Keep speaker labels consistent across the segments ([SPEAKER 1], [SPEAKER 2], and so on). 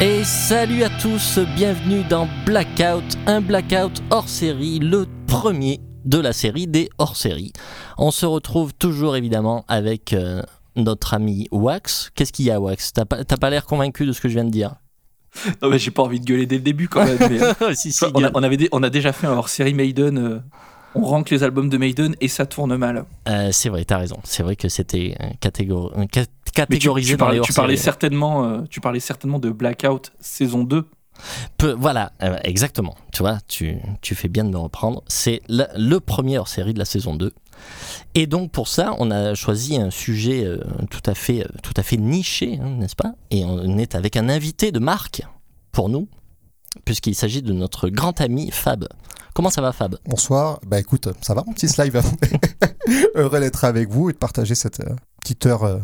[SPEAKER 1] Et salut à tous, bienvenue dans Blackout, un Blackout hors série, le premier de la série des hors séries. On se retrouve toujours évidemment avec euh, notre ami Wax. Qu'est-ce qu'il y a Wax? T'as pas, t'as pas l'air convaincu de ce que je viens de dire?
[SPEAKER 2] Non mais j'ai pas envie de gueuler dès le début quand même. mais,
[SPEAKER 1] Si, si,
[SPEAKER 2] on, a, on avait dé- on a déjà fait un hors série Maiden. euh, on rank les albums de Maiden et ça tourne mal.
[SPEAKER 1] Euh, c'est vrai, t'as raison. C'est vrai que c'était catégor-
[SPEAKER 2] tu,
[SPEAKER 1] catégorisé
[SPEAKER 2] tu
[SPEAKER 1] dans
[SPEAKER 2] parlais,
[SPEAKER 1] les
[SPEAKER 2] tu parlais certainement, euh, tu parlais certainement de Blackout saison 2.
[SPEAKER 1] Peu- voilà, euh, exactement. Tu vois, tu, tu fais bien de me reprendre. C'est le, le premier hors série de la saison 2. Et donc pour ça, on a choisi un sujet euh, tout à fait, euh, tout à fait niché, hein, n'est-ce pas? Et on est avec un invité de marque pour nous, puisqu'il s'agit de notre grand ami Fab. Comment ça va Fab?
[SPEAKER 3] Bonsoir, bah écoute, ça va mon petit slide Heureux d'être avec vous et de partager cette euh, petite heure euh,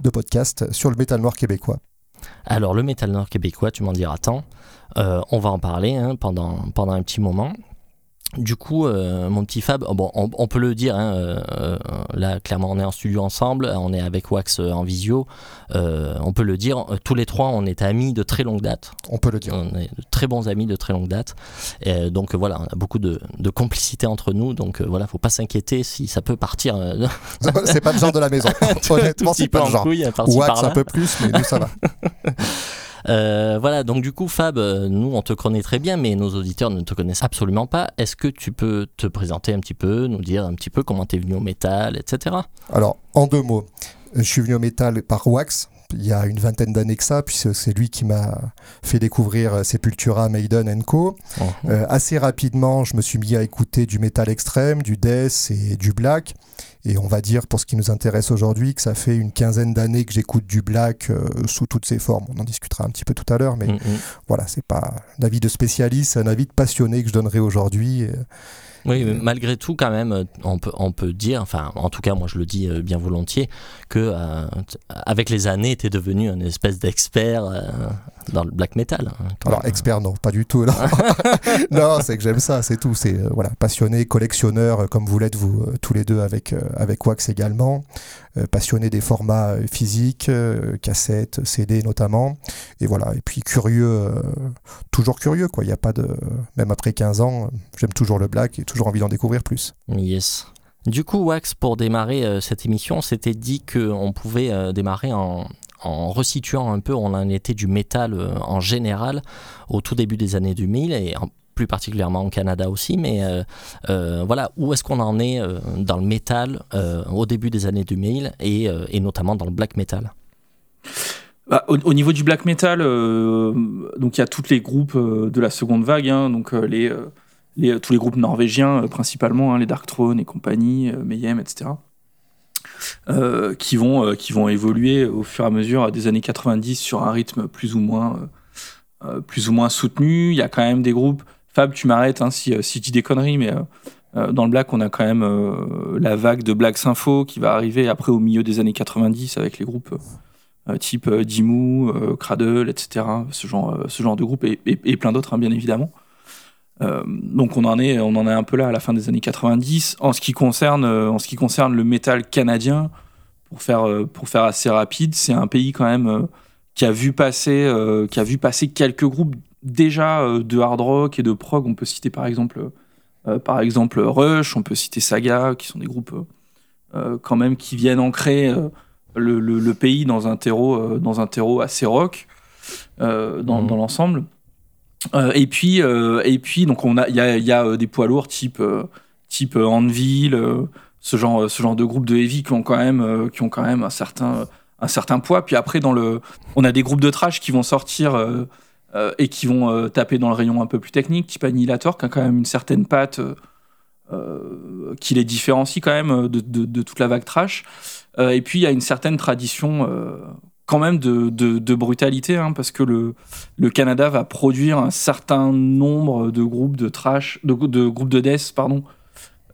[SPEAKER 3] de podcast sur le métal noir québécois.
[SPEAKER 1] Alors le métal nord québécois, tu m'en diras tant. Euh, on va en parler hein, pendant, pendant un petit moment. Du coup, euh, mon petit Fab, oh, bon, on, on peut le dire, hein, euh, euh, là clairement on est en studio ensemble, on est avec Wax euh, en visio, Euh, on peut le dire, euh, tous les trois on est amis de très longue date,
[SPEAKER 3] On peut le dire.
[SPEAKER 1] on est de très bons amis de très longue date, Et, donc voilà, on a beaucoup de, de complicité entre nous, donc voilà, faut pas s'inquiéter si ça peut partir
[SPEAKER 3] c'est pas le genre de la maison. Honnêtement, c'est pas le genre.
[SPEAKER 1] couille,
[SPEAKER 3] Wax un peu plus, mais nous ça va.
[SPEAKER 1] Euh, voilà, donc du coup, Fab, euh, nous on te connaît très bien, mais nos auditeurs ne te connaissent absolument pas. Est-ce que tu peux te présenter un petit peu, nous dire un petit peu comment t'es venu au métal, etc.
[SPEAKER 3] Alors, en deux mots, je suis venu au métal par Wax. Il y a une vingtaine d'années que ça, puisque c'est lui qui m'a fait découvrir euh, Sepultura, Maiden Co. Euh, assez rapidement, je me suis mis à écouter du métal extrême, du death et du black. Et on va dire, pour ce qui nous intéresse aujourd'hui, que ça fait une quinzaine d'années que j'écoute du black euh, sous toutes ses formes. On en discutera un petit peu tout à l'heure, mais
[SPEAKER 1] Mm, mm.
[SPEAKER 3] voilà, c'est pas un avis de spécialiste, c'est un avis de passionné que je donnerai aujourd'hui. Euh,
[SPEAKER 1] Oui, mais malgré tout, quand même, euh, on peut, on peut dire, enfin, en tout cas, moi je le dis euh, bien volontiers, que euh, avec les années, t'es devenu une espèce d'expert euh, dans le black metal. hein,
[SPEAKER 3] Alors,
[SPEAKER 1] même.
[SPEAKER 3] expert, non, pas du tout. Non, non c'est que j'aime ça, c'est tout. C'est euh, voilà, passionné, collectionneur, euh, comme vous l'êtes vous euh, tous les deux avec, euh, avec Wax également. Passionné des formats physiques, cassettes, CD notamment. Et voilà, et puis curieux, toujours curieux, quoi. Il n'y a pas de. Même après 15 ans, j'aime toujours le black et toujours envie d'en découvrir plus.
[SPEAKER 1] Yes. Du coup, Wax, pour démarrer euh, cette émission, on s'était dit qu'on pouvait euh, démarrer en, en resituant un peu on en était du métal euh, en général au tout début des années 2000 et plus particulièrement au Canada aussi. Mais euh, euh, voilà, où est-ce qu'on en est dans le métal au début des années 2000 et, et notamment dans le black metal?
[SPEAKER 2] Bah, au, au niveau du black metal, donc il y a tous les groupes de la seconde vague, hein, donc tous les groupes norvégiens principalement, hein, les Dark Throne et compagnie, Mayhem, etc. euh, qui, vont, euh, qui vont évoluer au fur et à mesure des années 90 sur un rythme plus ou moins, euh, plus ou moins soutenu. Il y a quand même des groupes. Fab, tu m'arrêtes hein, si, si je dis des conneries, mais dans le black, on a quand même la vague de Black Sympho qui va arriver après au milieu des années 90 avec les groupes type euh, Cradle, etc. Ce genre, ce genre de groupe et plein d'autres, hein, bien évidemment. Euh, donc on en est, on en est un peu là à la fin des années 90. En ce qui concerne, euh, en ce qui concerne le métal canadien, pour faire, euh, pour faire assez rapide, c'est un pays quand même qui a vu passer, qui a vu passer quelques groupes déjà de hard rock et de prog. On peut citer par exemple, par exemple Rush, on peut citer Saga, qui sont des groupes quand même qui viennent ancrer le, le- le pays dans un terreau, dans un terreau assez rock euh, dans,
[SPEAKER 1] Mhm.
[SPEAKER 2] dans l'ensemble. Euh, et puis, euh, et puis, donc on a, il y a, euh, des poids lourds type, type Anvil, ce genre, ce genre de groupe de heavy qui ont quand même, qui ont quand même un certain, un certain poids. Puis après, dans le, on a des groupes de trash qui vont sortir et qui vont taper dans le rayon un peu plus technique, type Annihilator, qui a quand même une certaine patte qui les différencie quand même de, de- toute la vague trash. Et puis il y a une certaine tradition quand même de, brutalité, hein, parce que le, Canada va produire un certain nombre de groupes de trash, de, de groupes de pardon,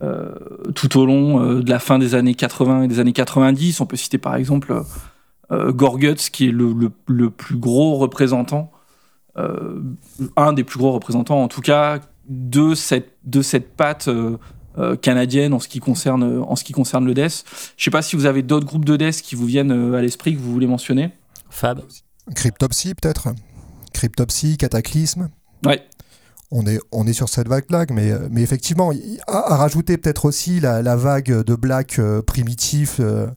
[SPEAKER 2] euh, tout au long euh, de la fin des années 80 et des années 90. On peut citer par exemple euh, Gorguts, qui est le plus gros représentant, euh, un des plus gros représentants en tout cas, de cette, de cette patte euh, canadienne en ce, qui concerne, en ce qui concerne le death. Je sais pas si vous avez d'autres groupes de death qui vous viennent euh, à l'esprit que vous voulez mentionner.
[SPEAKER 1] Fab
[SPEAKER 3] Cryptopsy, peut-être Cryptopsy, Cataclysme.
[SPEAKER 2] Ouais
[SPEAKER 3] on est, on est sur cette vague-là, mais, mais effectivement, à, rajouter peut-être aussi la, vague de black euh, primitif euh,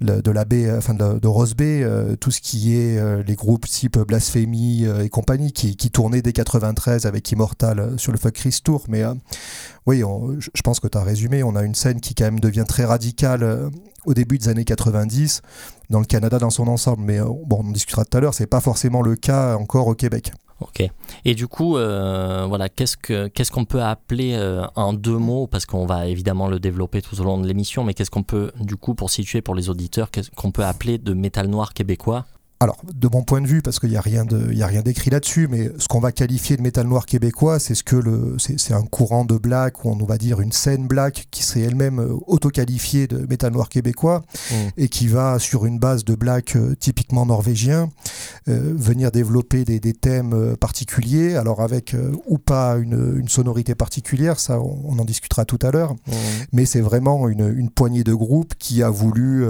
[SPEAKER 3] de la baie, enfin de, Rose Bay, euh, tout ce qui est les groupes type Blasphemy et compagnie, qui, qui tournaient dès 93 avec Immortal sur le Fuck Chris Tour. Mais oui, je pense que tu as résumé, on a une scène qui quand même devient très radicale au début des années 90 dans le Canada dans son ensemble. Mais bon, on en discutera tout à l'heure, c'est pas forcément le cas encore au Québec.
[SPEAKER 1] Ok. Et du coup, euh, voilà, qu'est-ce que qu'est-ce qu'on peut appeler euh, en deux mots, parce qu'on va évidemment le développer tout au long de l'émission, mais qu'est-ce qu'on peut, du coup, pour situer pour les auditeurs, qu'est-ce qu'on peut appeler de métal noir québécois?
[SPEAKER 3] Alors, de mon point de vue, parce qu'il n'y a rien d'écrit là-dessus, mais ce qu'on va qualifier de métal noir québécois, c'est ce que le, c'est un courant de black, ou on va dire une scène black qui serait elle-même euh, auto-qualifiée de métal noir québécois, mmh. et qui va sur une base de black euh, typiquement norvégien euh, venir développer des, thèmes particuliers, alors avec ou pas une, sonorité particulière, ça on, en discutera tout à l'heure, mmh. mais c'est vraiment une, poignée de groupes qui a voulu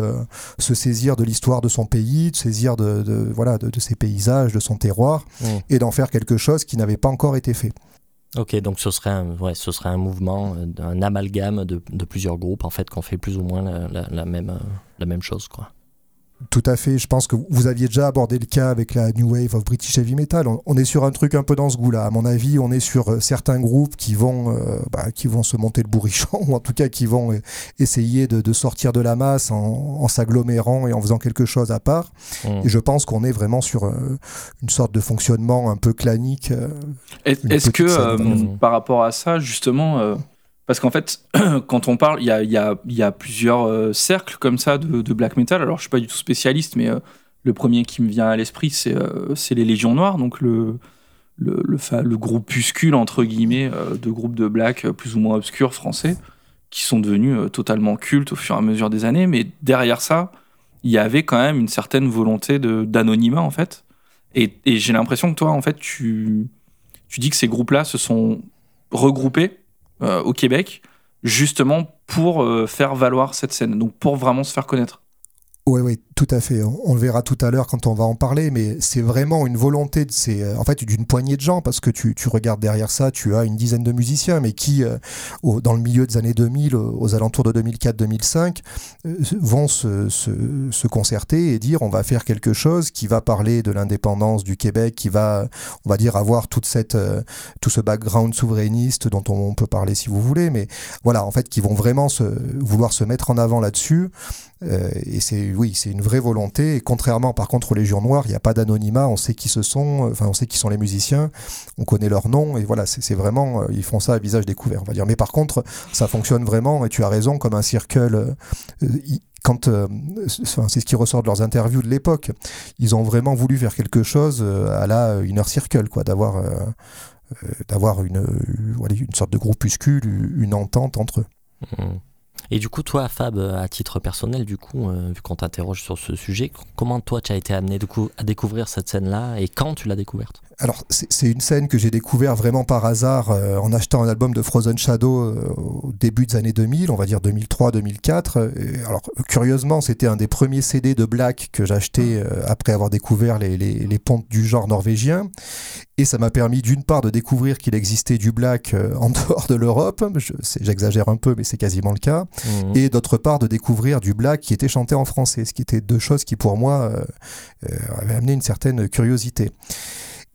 [SPEAKER 3] se saisir de l'histoire de son pays, de saisir de de, voilà, de, ses paysages, de son terroir, mmh. et d'en faire quelque chose qui n'avait pas encore été fait.
[SPEAKER 1] Ok, donc ce serait un, ouais, ce serait un mouvement, euh, un amalgame de, de plusieurs groupes en fait, qu'on fait plus ou moins la, la, même, euh, la même chose. Quoi.
[SPEAKER 3] Tout à fait. Je pense que vous aviez déjà abordé le cas avec la New Wave of British Heavy Metal. On, est sur un truc un peu dans ce goût-là. À mon avis, on est sur euh, certains groupes qui vont, euh, bah, qui vont se monter le bourrichon, ou en tout cas qui vont euh, essayer de, sortir de la masse en, s'agglomérant et en faisant quelque chose à part. Mmh. Et je pense qu'on est vraiment sur une sorte de fonctionnement un peu clanique.
[SPEAKER 2] Est-ce que, par rapport à ça, justement, parce qu'en fait, quand on parle, il y a, plusieurs euh, cercles comme ça de, black metal. Alors, je suis pas du tout spécialiste, mais euh, le premier qui me vient à l'esprit, c'est euh, les Légions Noires, donc le, le, le, groupuscule, entre guillemets, de groupes de black plus ou moins obscurs français, qui sont devenus totalement cultes au fur et à mesure des années. Mais derrière ça, il y avait quand même une certaine volonté d'anonymat, en fait. Et, j'ai l'impression que toi, en fait, tu, dis que ces groupes-là se sont regroupés au Québec, justement pour euh, faire valoir cette scène, donc pour vraiment se faire connaître.
[SPEAKER 3] Oui, oui, tout à fait. On, le verra tout à l'heure quand on va en parler, mais c'est vraiment une volonté de ces, euh, en fait, d'une poignée de gens, parce que tu, tu, regardes derrière ça, tu as une dizaine de musiciens, mais qui, euh, dans le milieu des années 2000, aux alentours de 2004-2005, euh, vont se, se, se, concerter et dire on va faire quelque chose qui va parler de l'indépendance du Québec, qui va, on va dire, avoir toute cette, tout ce background souverainiste dont on, peut parler si vous voulez, mais voilà, en fait, qui vont vraiment se, vouloir se mettre en avant là-dessus. Et c'est, oui, c'est une vraie volonté. Et contrairement, par contre, aux Légions Noires, il n'y a pas d'anonymat. On sait qui ce sont. Enfin, on sait qui sont les musiciens. On connaît leur nom. Et voilà, c'est vraiment, euh, ils font ça à visage découvert, on va dire. Mais par contre, ça fonctionne vraiment. Et tu as raison, comme un circle. Euh, quand euh, c'est ce qui ressort de leurs interviews de l'époque, ils ont vraiment voulu faire quelque chose à la Inner Circle, quoi, d'avoir d'avoir une, une sorte de groupuscule, une entente entre eux.
[SPEAKER 1] Mmh. Et du coup, toi, Fab, à titre personnel, du coup, euh, vu qu'on t'interroge sur ce sujet, comment toi, tu as été amené à découvrir cette scène-là et quand tu l'as découverte?
[SPEAKER 3] Alors, c'est une scène que j'ai découvert vraiment par hasard euh, en achetant un album de Frozen Shadow euh, au début des années 2000, on va dire 2003-2004. Alors, curieusement, c'était un des premiers CD de Black que j'achetais euh, après avoir découvert les, les, pontes du genre norvégien. Et ça m'a permis d'une part de découvrir qu'il existait du black en dehors de l'Europe, j'exagère un peu mais c'est quasiment le cas, mmh. et d'autre part de découvrir du black qui était chanté en français, ce qui était deux choses qui pour moi avaient amené une certaine curiosité.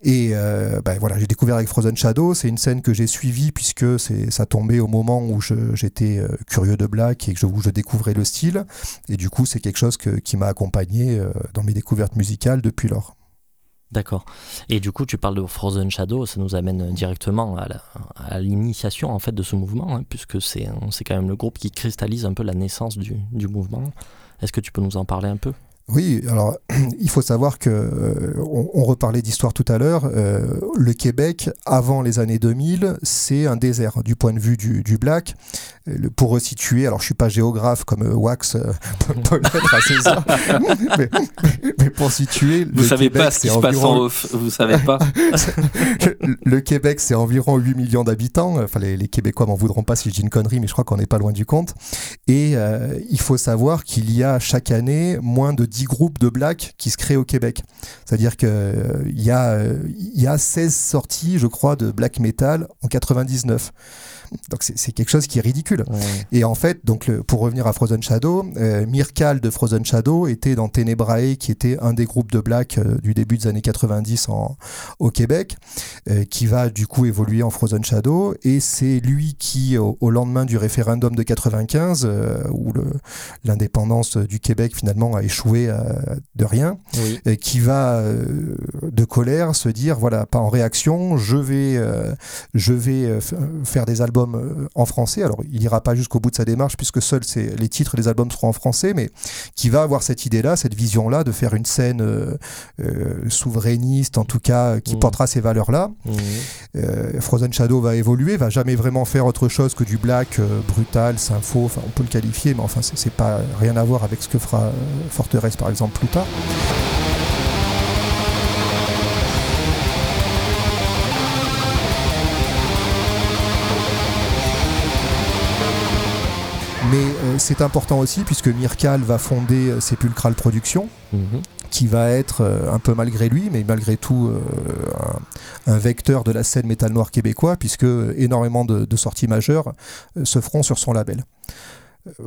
[SPEAKER 3] Et euh, ben voilà, j'ai découvert avec Frozen Shadow. C'est une scène que j'ai suivie puisque ça tombait au moment où j'étais euh, curieux de Black et que je, où je découvrais le style. Et du coup, c'est quelque chose qui m'a accompagné euh, dans mes découvertes musicales depuis lors.
[SPEAKER 1] D'accord. Et du coup, tu parles de Frozen Shadow, ça nous amène directement à l'initiation en fait de ce mouvement, hein, puisque c'est quand même le groupe qui cristallise un peu la naissance du, du mouvement. Est-ce que tu peux nous en parler un peu?
[SPEAKER 3] Oui, alors il faut savoir que euh, on, reparlait d'histoire tout à l'heure. Euh, le Québec, avant les années 2000, c'est un désert du point de vue du, black. Pour resituer, alors je suis pas géographe comme Wax peut l'être à César, mais, mais, pour situer,
[SPEAKER 2] vous savez pas ce qui se passe en off, vous savez pas?
[SPEAKER 3] le, Québec, c'est environ 8 millions d'habitants. Enfin, les, les Québécois m'en voudront pas si je dis une connerie, mais je crois qu'on n'est pas loin du compte. Et il faut savoir qu'il y a chaque année moins de 10 groupes de blacks qui se créent au Québec. C'est-à-dire qu'il euh, y, a, y a 16 sorties, je crois, de black metal en 99. Donc c'est quelque chose qui est ridicule. Et en fait, donc pour revenir à Frozen Shadow, euh, Mirkal de Frozen Shadow était dans Tenebrae, qui était un des groupes de black euh, du début des années 90 en, au Québec, euh, qui va du coup évoluer en Frozen Shadow. Et c'est lui qui, au, lendemain du référendum de 95, où l'indépendance du Québec finalement a échoué de rien, qui va de colère se dire voilà, pas en réaction, je vais, je vais faire des albums euh, en français. Alors, il n'ira pas jusqu'au bout de sa démarche puisque seuls les titres des albums seront en français, mais qui va avoir cette idée-là, cette vision-là de faire une scène euh, euh, souverainiste, en tout cas, qui mmh. portera ces valeurs-là. Mmh. Frozen Shadow va évoluer, va jamais vraiment faire autre chose que du black brutal, sympho, enfin, on peut le qualifier, mais enfin, c'est pas rien à voir avec ce que fera Forteresse, par exemple, plus tard. C'est important aussi puisque Mirkal va fonder euh, Sepulchral Productions. Mhm. qui va être euh, un peu malgré lui, mais malgré tout un, vecteur de la scène métal noir québécois, puisque énormément de, sorties majeures se feront sur son label.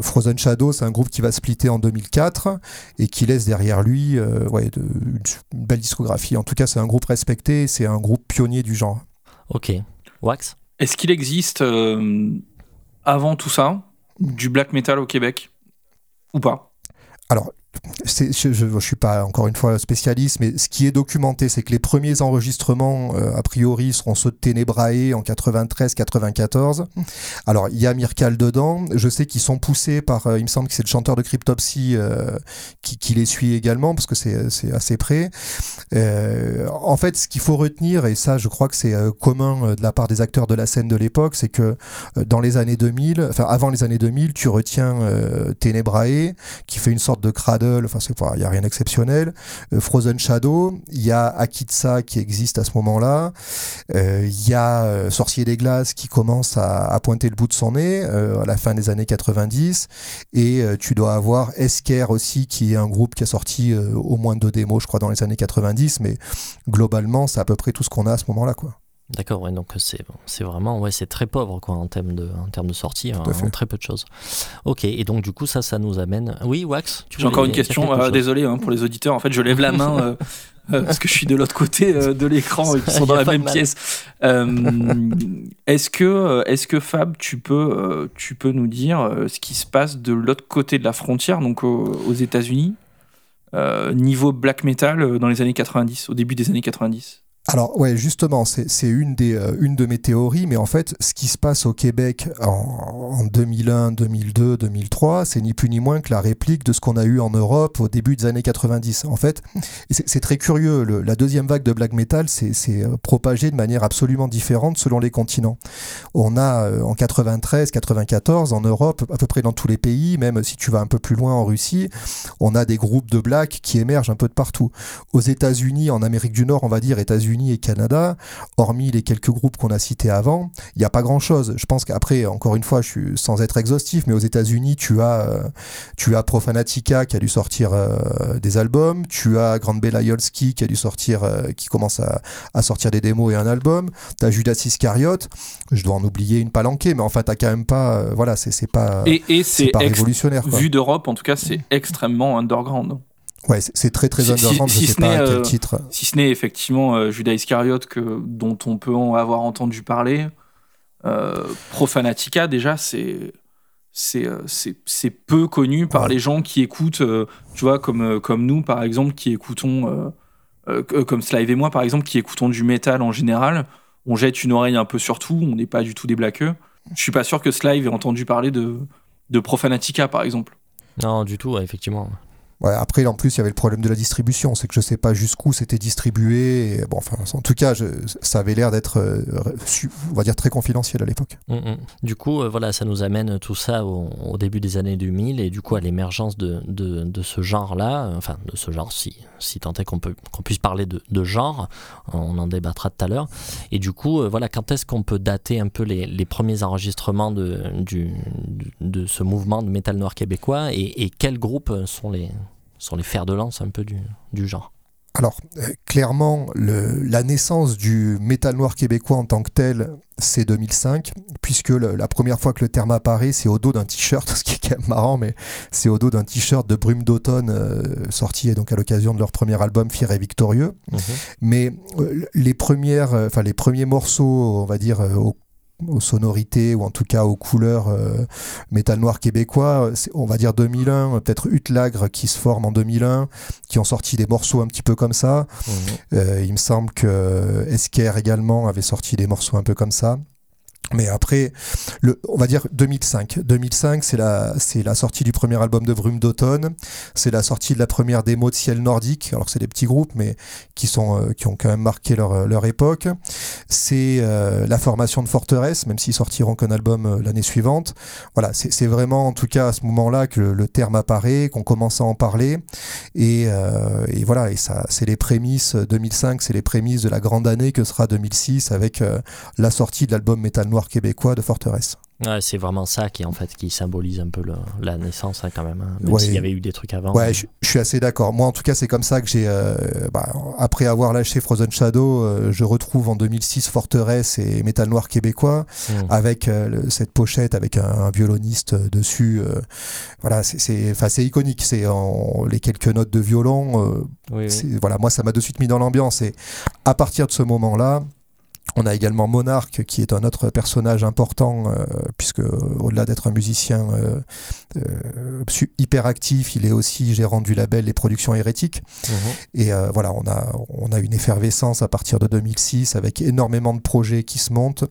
[SPEAKER 3] Frozen Shadow, c'est un groupe qui va splitter en 2004 et qui laisse derrière lui ouais, une, belle discographie. En tout cas, c'est un groupe respecté, c'est un groupe pionnier du genre.
[SPEAKER 1] Ok. Wax?
[SPEAKER 2] Est-ce qu'il existe avant tout ça? Du black metal au Québec Ou pas?
[SPEAKER 3] Je ne suis pas encore une fois spécialiste, mais ce qui est documenté, c'est que les premiers enregistrements, euh, a priori, seront ceux de Ténébrae en 93-94. Alors, il y a Mirkal dedans. Je sais qu'ils sont poussés par, euh, il me semble que c'est le chanteur de Cryptopsy euh, qui, qui, les suit également, parce que c'est assez près. en fait, ce qu'il faut retenir, et ça, je crois que c'est commun de la part des acteurs de la scène de l'époque, c'est que dans les années 2000, enfin, avant les années 2000, tu retiens Ténébrae, qui fait une sorte de crade enfin il n'y a rien d'exceptionnel. Euh, Frozen Shadow, il y a Akitsa qui existe à ce moment-là, euh, il y a euh, Sorcier des Glaces qui commence à, pointer le bout de son nez à la fin des années 90, et tu dois avoir Esker aussi qui est un groupe qui a sorti au moins deux démos, je crois, dans les années 90, mais globalement c'est à peu près tout ce qu'on a à ce moment-là, quoi.
[SPEAKER 1] D'accord, ouais, donc c'est c'est vraiment ouais c'est très pauvre quoi en termes de en termes de sortie, hein, très peu de choses. Ok, et donc du coup ça ça nous amène. Oui, Wax.
[SPEAKER 2] J'ai encore une question. Euh, désolé hein, pour les auditeurs. En fait, je lève la main. Euh, euh, parce que je suis de l'autre côté de l'écran et qu'ils sont dans la même pièce. est-ce que, est-ce que Fab, tu peux, tu peux nous dire ce qui se passe de l'autre côté de la frontière, donc aux États-Unis, niveau black metal dans les années 90, au début des années 90
[SPEAKER 3] alors ouais, justement, c'est une, euh, une de mes théories, mais en fait, ce qui se passe au Québec en, 2001, 2002, 2003, c'est ni plus ni moins que la réplique de ce qu'on a eu en Europe au début des années 90. En fait, c'est très curieux, la deuxième vague de black metal s'est euh, propagée de manière absolument différente selon les continents. On a euh, en 93, 94, en Europe, à peu près dans tous les pays, même si tu vas un peu plus loin en Russie, on a des groupes de black qui émergent un peu de partout. Aux États-Unis, en Amérique du Nord, on va dire États-Unis, et Canada, hormis les quelques groupes qu'on a cités avant, il n'y a pas grand-chose. Je pense qu'après, encore une fois, je suis sans être exhaustif, mais aux États-Unis, tu as, euh, tu as Profanatica qui a dû sortir euh, des albums, tu as Grand Belayolski qui a dû sortir, euh, qui commence à, sortir des démos et un album, tu as Judas Iscariot, je dois en oublier une palanquée, mais enfin, t'as quand même pas, voilà, c'est pas,
[SPEAKER 2] et, et c'est révolutionnaire. Vu d'Europe, en tout cas, c'est extrêmement underground.
[SPEAKER 3] Ouais, c'est très très underground, si, je sais pas quel
[SPEAKER 2] euh,
[SPEAKER 3] titre.
[SPEAKER 2] Si ce n'est effectivement euh, Judas Iscariot que, dont on peut en avoir entendu parler, euh, Profanatica déjà c'est c'est peu connu par les gens qui écoutent, tu vois, comme, comme nous par exemple, qui écoutons, comme Slive et moi par exemple, qui écoutons du métal en général. On jette une oreille un peu sur tout, on n'est pas du tout des blaqueux. Je suis pas sûr que Slive ait entendu parler de, de Profanatica par exemple.
[SPEAKER 1] Non, du tout, effectivement.
[SPEAKER 3] Après, en plus, il y avait le problème de la distribution. C'est que je sais pas jusqu'où c'était distribué. bon, enfin, en tout cas, ça avait l'air d'être, euh, on va dire, très confidentiel à l'époque.
[SPEAKER 1] Mm, mm. Du coup, euh, voilà, ça nous amène tout ça au, début des années 2000 et du coup à l'émergence de, de, ce genre-là, euh, enfin, de ce genre, si, si tant est qu'on qu'on puisse parler de, genre, on en débattra tout à l'heure. Et du coup, voilà, quand est-ce qu'on peut dater un peu les, les premiers enregistrements de, du, de ce mouvement de métal noir québécois et, et quels groupes sont les, sont les fers de lance un peu du, du genre.
[SPEAKER 3] Alors, euh, clairement, le, la naissance du métal noir québécois en tant que tel, c'est 2005, puisque la première fois que le terme apparaît, c'est au dos d'un t-shirt, ce qui est quand même marrant, mais c'est au dos d'un t-shirt de Brume d'automne, euh, sorti donc à l'occasion de leur premier album Fier et Victorieux. Mhm. Mais euh, les, premières, les premiers morceaux, on va dire, au aux sonorités ou en tout cas aux couleurs euh, métal noir québécois. On va dire 2001, peut-être Hutlagre qui se forme en 2001, qui ont sorti des morceaux un petit peu comme ça. Mmh. Euh, il me semble que Esker également avait sorti des morceaux un peu comme ça. Mais après, le, on va dire 2005. 2005, c'est la, c'est la sortie du premier album de Brume d'automne. C'est la sortie de la première démo de Ciel Nordique. Alors c'est des petits groupes, mais qui sont, euh, qui ont quand même marqué leur, leur époque. C'est euh, la formation de Forteresse, même s'ils sortiront qu'un album euh, l'année suivante. Voilà, c'est vraiment en tout cas à ce moment-là que le, terme apparaît, qu'on commence à en parler. Et, et voilà, et ça, c'est les prémices 2005, c'est les prémices de la grande année que sera 2006 avec la sortie de l'album Metal Noir québécois de Forteresse.
[SPEAKER 1] c'est vraiment ça qui en fait qui symbolise un peu la naissance hein, quand même, hein, même s'il y avait eu des trucs avant.
[SPEAKER 3] Ouais, je, suis assez d'accord. Moi en tout cas c'est comme ça que j'ai, euh, bah, après avoir lâché Frozen Shadow, euh, je retrouve en 2006 Forteresse et Métal Noir québécois hmm. avec euh, cette pochette avec un, violoniste dessus. voilà, c'est c'est iconique. C'est les quelques notes de violon. Voilà, moi ça m'a de suite mis dans l'ambiance et à partir de ce moment là on a également Monarque qui est un autre personnage important euh, puisque au-delà d'être un musicien euh, euh, hyper actif, il est aussi gérant du label Les Productions Hérétiques. Mhm. Et voilà, on a on a une effervescence à partir de 2006 avec énormément de projets qui se montent,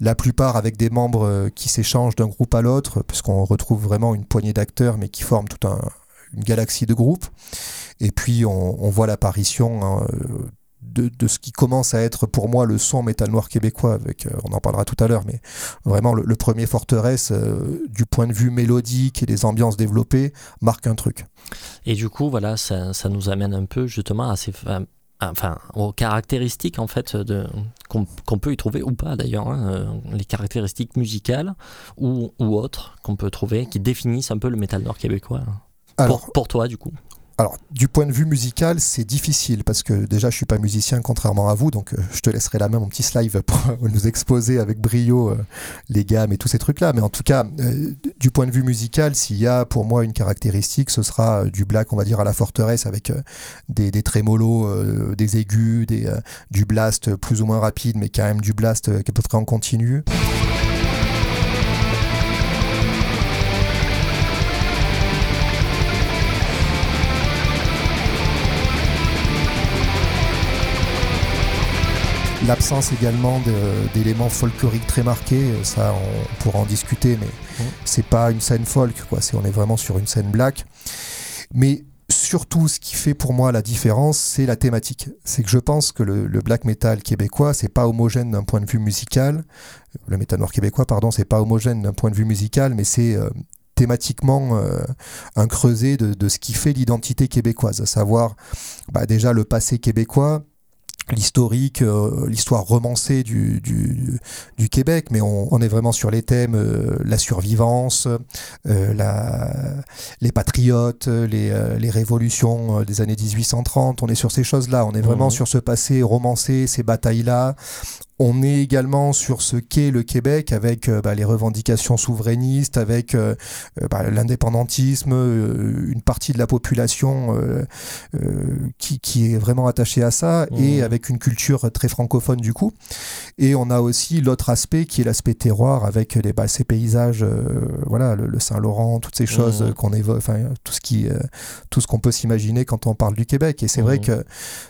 [SPEAKER 3] la plupart avec des membres qui s'échangent d'un groupe à l'autre puisqu'on retrouve vraiment une poignée d'acteurs mais qui forment toute une galaxie de groupes. Et puis on, voit l'apparition hein, de, ce qui commence à être pour moi le son métal noir québécois, avec, euh, on en parlera tout à l'heure, mais vraiment le, premier forteresse, euh, du point de vue mélodique et des ambiances développées, marque un truc.
[SPEAKER 1] Et du coup, voilà, ça, nous amène un peu justement à ces, enfin, aux caractéristiques en fait de, qu'on, peut y trouver ou pas d'ailleurs, hein, euh, les caractéristiques musicales ou, ou autres qu'on peut trouver qui définissent un peu le métal nord québécois. pour, pour toi, du coup
[SPEAKER 3] alors, du point de vue musical, c'est difficile parce que déjà, je suis pas musicien contrairement à vous, donc euh, je te laisserai la main mon petit slide pour nous exposer avec brio euh, les gammes et tous ces trucs-là. Mais en tout cas, euh, du point de vue musical, s'il y a pour moi une caractéristique, ce sera du black, on va dire à la forteresse, avec des, trémolos, des aigus, des, du blast plus ou moins rapide, mais quand même du blast qui est à peu près en continu. L'absence également d'éléments folkloriques très marqués, ça on pourra en discuter, mais mmh. c'est pas une scène folk, quoi. on est vraiment sur une scène black. Mais surtout, ce qui fait pour moi la différence, c'est la thématique. C'est que je pense que le, black metal québécois, c'est pas homogène d'un point de vue musical. Le métal noir québécois, pardon, c'est pas homogène d'un point de vue musical, mais c'est euh, thématiquement euh, un creuset de, ce qui fait l'identité québécoise, à savoir bah, déjà le passé québécois, l'historique, euh, l'histoire romancée du, du, du, Québec, mais on, on, est vraiment sur les thèmes euh, la survivance, euh, la, les patriotes, les, les révolutions des années 1830. On est sur ces choses-là. On est vraiment mmh. sur ce passé romancé, ces batailles-là. On est également sur ce qu'est le Québec avec euh, bah, les revendications souverainistes, avec euh, euh, bah, l'indépendantisme, une partie de la population qui, qui, est vraiment attachée à ça, et mmh. avec une culture très francophone du coup. Et on a aussi l'autre aspect qui est l'aspect terroir avec les, bah, ces paysages, voilà, le, Saint-Laurent, toutes ces choses mmh. qu'on évoque, enfin tout ce qui, tout ce qu'on peut s'imaginer quand on parle du Québec. Et c'est vrai mmh. que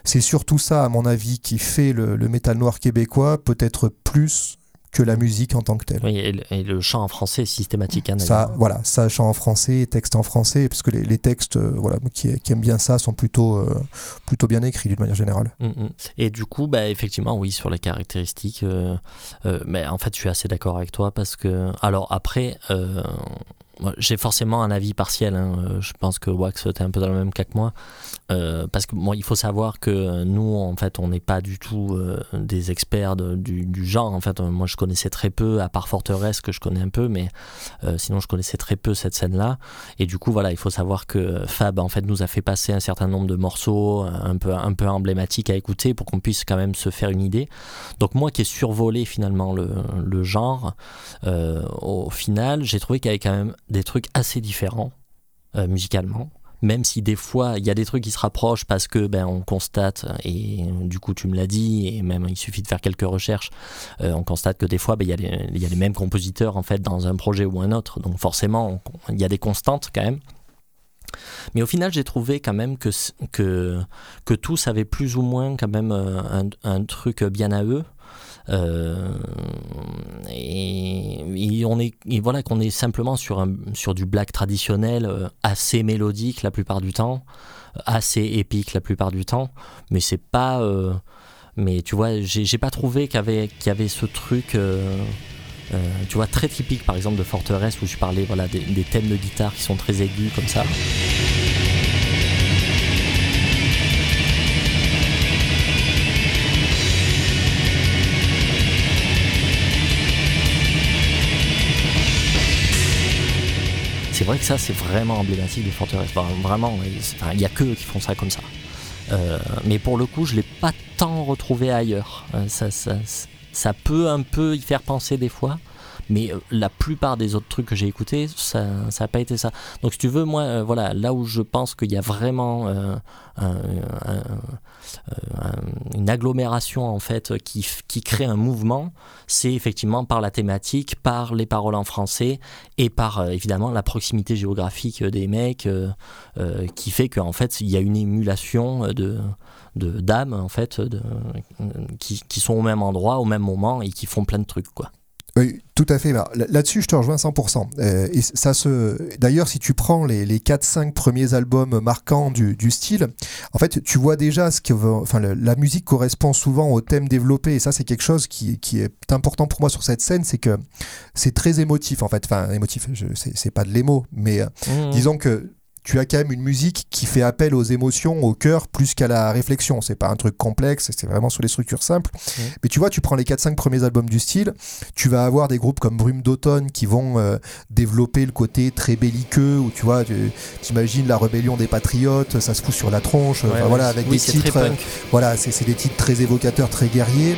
[SPEAKER 3] c'est surtout ça, à mon avis, qui fait le, le métal noir québécois peut-être plus que la musique en tant que telle.
[SPEAKER 1] Oui, et le, chant en français systématique. Hein,
[SPEAKER 3] ça, voilà, ça, chant en français, texte en français, parce que les, textes euh, voilà, qui, aiment bien ça sont plutôt, euh, plutôt bien écrits d'une manière générale.
[SPEAKER 1] Mm, mm. Et du coup, bah, effectivement, oui, sur les caractéristiques, mais en fait, je suis assez d'accord avec toi parce que, alors après, j'ai forcément un avis partiel. Hein. Je pense que Wax, était un peu dans le même cas que moi. Euh, parce que moi, il faut savoir que nous, en fait, on n'est pas du tout euh, des experts du, genre. En fait, moi, je connaissais très peu, à part Forteresse que je connais un peu, mais euh, sinon, je connaissais très peu cette scène-là. Et du coup, voilà, il faut savoir que Fab, en fait, nous a fait passer un certain nombre de morceaux un peu, un peu emblématiques à écouter pour qu'on puisse quand même se faire une idée. Donc moi, qui ai survolé finalement le, le genre, au final, j'ai trouvé qu'il y avait quand même des trucs assez différents musicalement. Même si des fois il y a des trucs qui se rapprochent parce que ben on constate et du coup tu me l'as dit et même il suffit de faire quelques recherches euh, on constate que des fois ben, il, y a les, il y a les mêmes compositeurs en fait dans un projet ou un autre. Donc forcément il y a des constantes quand même. Mais au final, j'ai trouvé quand même que, que, que tous avaient plus ou moins quand même euh, un truc bien à eux. Euh, et, on est voilà qu'on est simplement sur sur du black traditionnel euh, assez mélodique la plupart du temps, assez épique la plupart du temps, mais c'est pas euh, mais tu vois, j'ai pas trouvé qu'il y avait, ce truc, tu vois, très typique par exemple de Forteresse où je parlais voilà, des thèmes de guitare qui sont très aigus comme ça. Vrai que ça, c'est vraiment emblématique des forteresses. vraiment, il n'y a que qui font ça comme ça. Euh, mais pour le coup, je ne l'ai pas tant retrouvé ailleurs. Euh, ça, ça, ça, peut un peu y faire penser des fois, mais euh, la plupart des autres trucs que j'ai écoutés, ça n'a pas été ça. Donc si tu veux, moi, voilà, là où je pense qu'il y a vraiment une agglomération en fait qui, qui crée un mouvement, c'est effectivement par la thématique, par les paroles en français et par euh, évidemment la proximité géographique des mecs euh, euh, qui fait qu'en fait il y a une émulation de d'âmes en fait qui, qui, sont au même endroit au même moment et qui font plein de trucs quoi.
[SPEAKER 3] Oui, tout à fait. Là-dessus, je te rejoins 100%. Euh, et ça se. D'ailleurs, si tu prends les, les 4-5 premiers albums marquants du, du, style, en fait, tu vois déjà ce que. Enfin, la musique correspond souvent au thème développé. Et ça, c'est quelque chose qui, qui, est important pour moi sur cette scène, c'est que c'est très émotif, en fait. Enfin, émotif, c'est pas de l'émo, mais euh, mmh. disons que tu as quand même une musique qui fait appel aux émotions, au cœur, plus qu'à la réflexion. C'est pas un truc complexe, c'est vraiment sur les structures simples. Mais tu vois, tu prends les 4-5 premiers albums du style, tu vas avoir des groupes comme Brume d'automne qui vont euh, développer le côté très belliqueux, où tu vois, tu imagines la rébellion des patriotes, ça se fout sur la tronche, voilà, avec des titres. Euh, voilà, c'est des titres très évocateurs, très guerriers.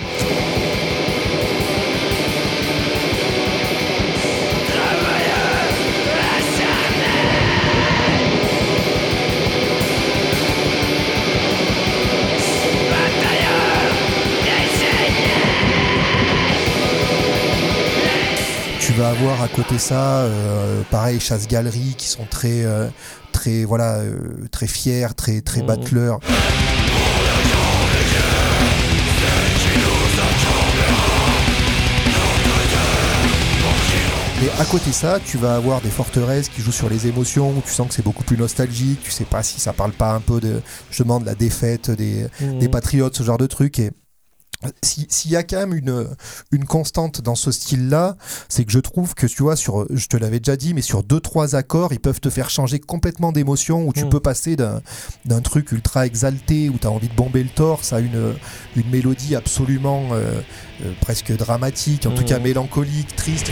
[SPEAKER 3] Vas avoir à côté ça, euh, pareil, chasse-galerie qui sont très, euh, très, voilà, euh, très fiers, très, très mmh. battleurs. Et à côté ça, tu vas avoir des forteresses qui jouent sur les émotions, où tu sens que c'est beaucoup plus nostalgique, tu sais pas si ça parle pas un peu de, justement, de la défaite des, mmh. des patriotes, ce genre de truc. Et s'il y a quand même une, une constante dans ce style-là, c'est que je trouve que tu vois, sur, je te l'avais déjà dit, mais sur deux trois accords, ils peuvent te faire changer complètement d'émotion, où tu mm. peux passer d'un truc ultra exalté, où tu as envie de bomber le torse, à une, une mélodie absolument euh, euh, presque dramatique, en tout cas mm. mélancolique, triste.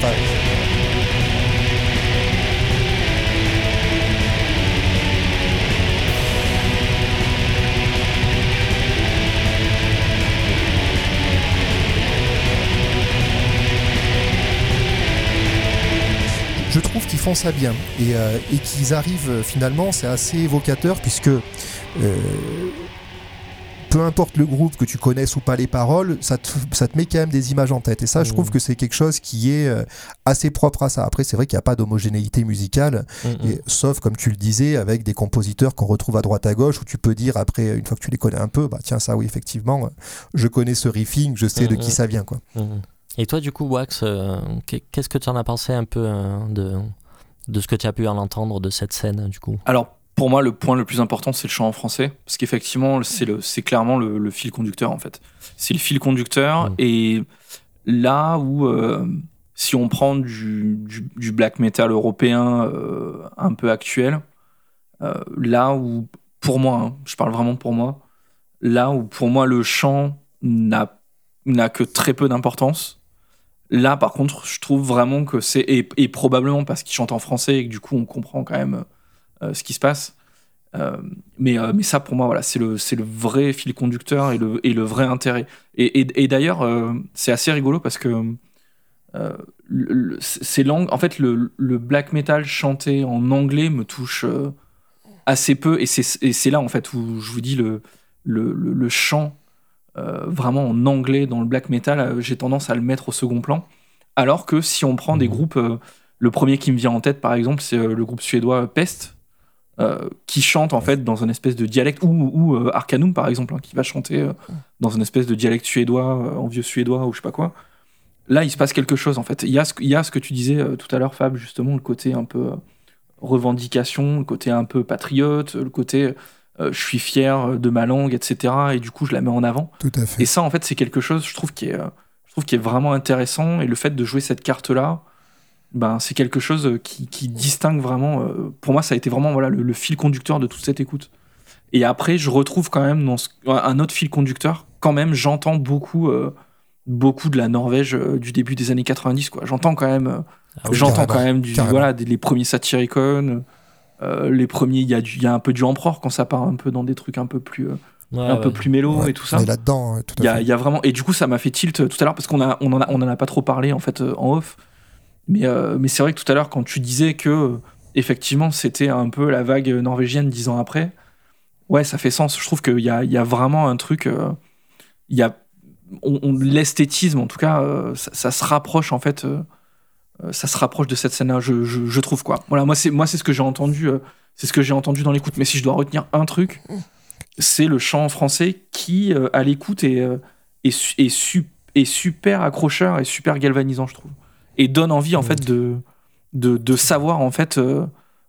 [SPEAKER 3] Je trouve qu'ils font ça bien et, euh, qu'ils arrivent euh, finalement, c'est assez évocateur puisque euh, peu importe le groupe que tu connaisses ou pas les paroles, ça te, ça te met quand même des images en tête. Et ça, je trouve mmh. que c'est quelque chose qui est assez propre à ça. Après, c'est vrai qu'il n'y a pas d'homogénéité musicale, mmh, mmh. sauf, comme tu le disais, avec des compositeurs qu'on retrouve à droite à gauche, où tu peux dire, après, une fois que tu les connais un peu, bah tiens, ça oui, effectivement, je connais ce riffing, je sais de qui ça vient. quoi.
[SPEAKER 1] Et toi, du coup, Wax, qu'est-ce que tu en as pensé un peu de, de ce que tu as pu en entendre de cette scène, du coup?
[SPEAKER 2] Alors, pour moi, le point le plus important, c'est le chant en français, parce qu'effectivement, c'est clairement le, fil conducteur, en fait. C'est le fil conducteur, mmh. et là où, si on prend du, du, black metal européen un peu actuel, là où pour moi, hein, je parle vraiment pour moi, là où pour moi le chant n'a que très peu d'importance. Là, par contre, je trouve vraiment que c'est et, probablement parce qu'il chante en français et que du coup on comprend quand même euh, ce qui se passe. Euh, mais, euh, mais ça, pour moi, voilà, c'est le, le vrai fil conducteur et le, et le vrai intérêt. Et, et, d'ailleurs, c'est assez rigolo parce que c'est langues, en fait, le, le, black metal chanté en anglais me touche assez peu. Et c'est là, en fait, où je vous dis le, le, le, chant vraiment en anglais dans le black metal, euh, j'ai tendance à le mettre au second plan. Alors que si on prend des mmh. groupes, euh, le premier qui me vient en tête, par exemple, c'est le groupe suédois Pest. qui chante en fait dans une espèce de dialecte, ou, ou Arcanum par exemple, hein, qui va chanter dans une espèce de dialecte suédois, en vieux suédois ou je sais pas quoi. Là, il se passe quelque chose en fait. Il y a ce, il y a ce que tu disais tout à l'heure, Fab, justement, le côté un peu revendication, le côté un peu patriote, le côté euh, je suis fier de ma langue, etc. Et du coup, je la mets en avant.
[SPEAKER 3] Tout à fait.
[SPEAKER 2] Et ça, en fait, c'est quelque chose, je trouve, qui est, euh, je trouve, qui est vraiment intéressant. Et le fait de jouer cette carte-là, ben, c'est quelque chose qui, qui, distingue vraiment. Euh, pour moi, ça a été vraiment voilà, le, fil conducteur de toute cette écoute. Et après, je retrouve quand même dans un autre fil conducteur. Quand même, j'entends beaucoup, beaucoup de la Norvège du début des années 90. Quoi. J'entends quand même ah J'entends quand même du, voilà, les premiers Satyricon, euh, les premiers, il y, a y a un peu du Emperor quand ça part un peu dans des trucs un peu plus, euh, un peu plus mélo et tout ça.
[SPEAKER 3] là-dedans,
[SPEAKER 2] Il y, y, a vraiment, et du coup, ça m'a fait tilt tout à l'heure parce qu'on a, on en a, on en a pas trop parlé en fait euh, en off. Mais, mais c'est vrai que tout à l'heure, quand tu disais que effectivement c'était un peu la vague norvégienne dix ans après, ouais, ça fait sens. Je trouve qu'il y a, y a vraiment un truc, il y a on, l'esthétisme en tout cas, ça, ça, se rapproche en fait euh, ça se rapproche de cette scène-là, je, trouve quoi. Voilà, moi c'est moi c'est ce que j'ai entendu, euh, c'est ce que j'ai entendu dans l'écoute. Mais si je dois retenir un truc, c'est le chant français qui euh, à l'écoute est est, super accrocheur et super galvanisant, je trouve, et donne envie en fait de de, savoir en fait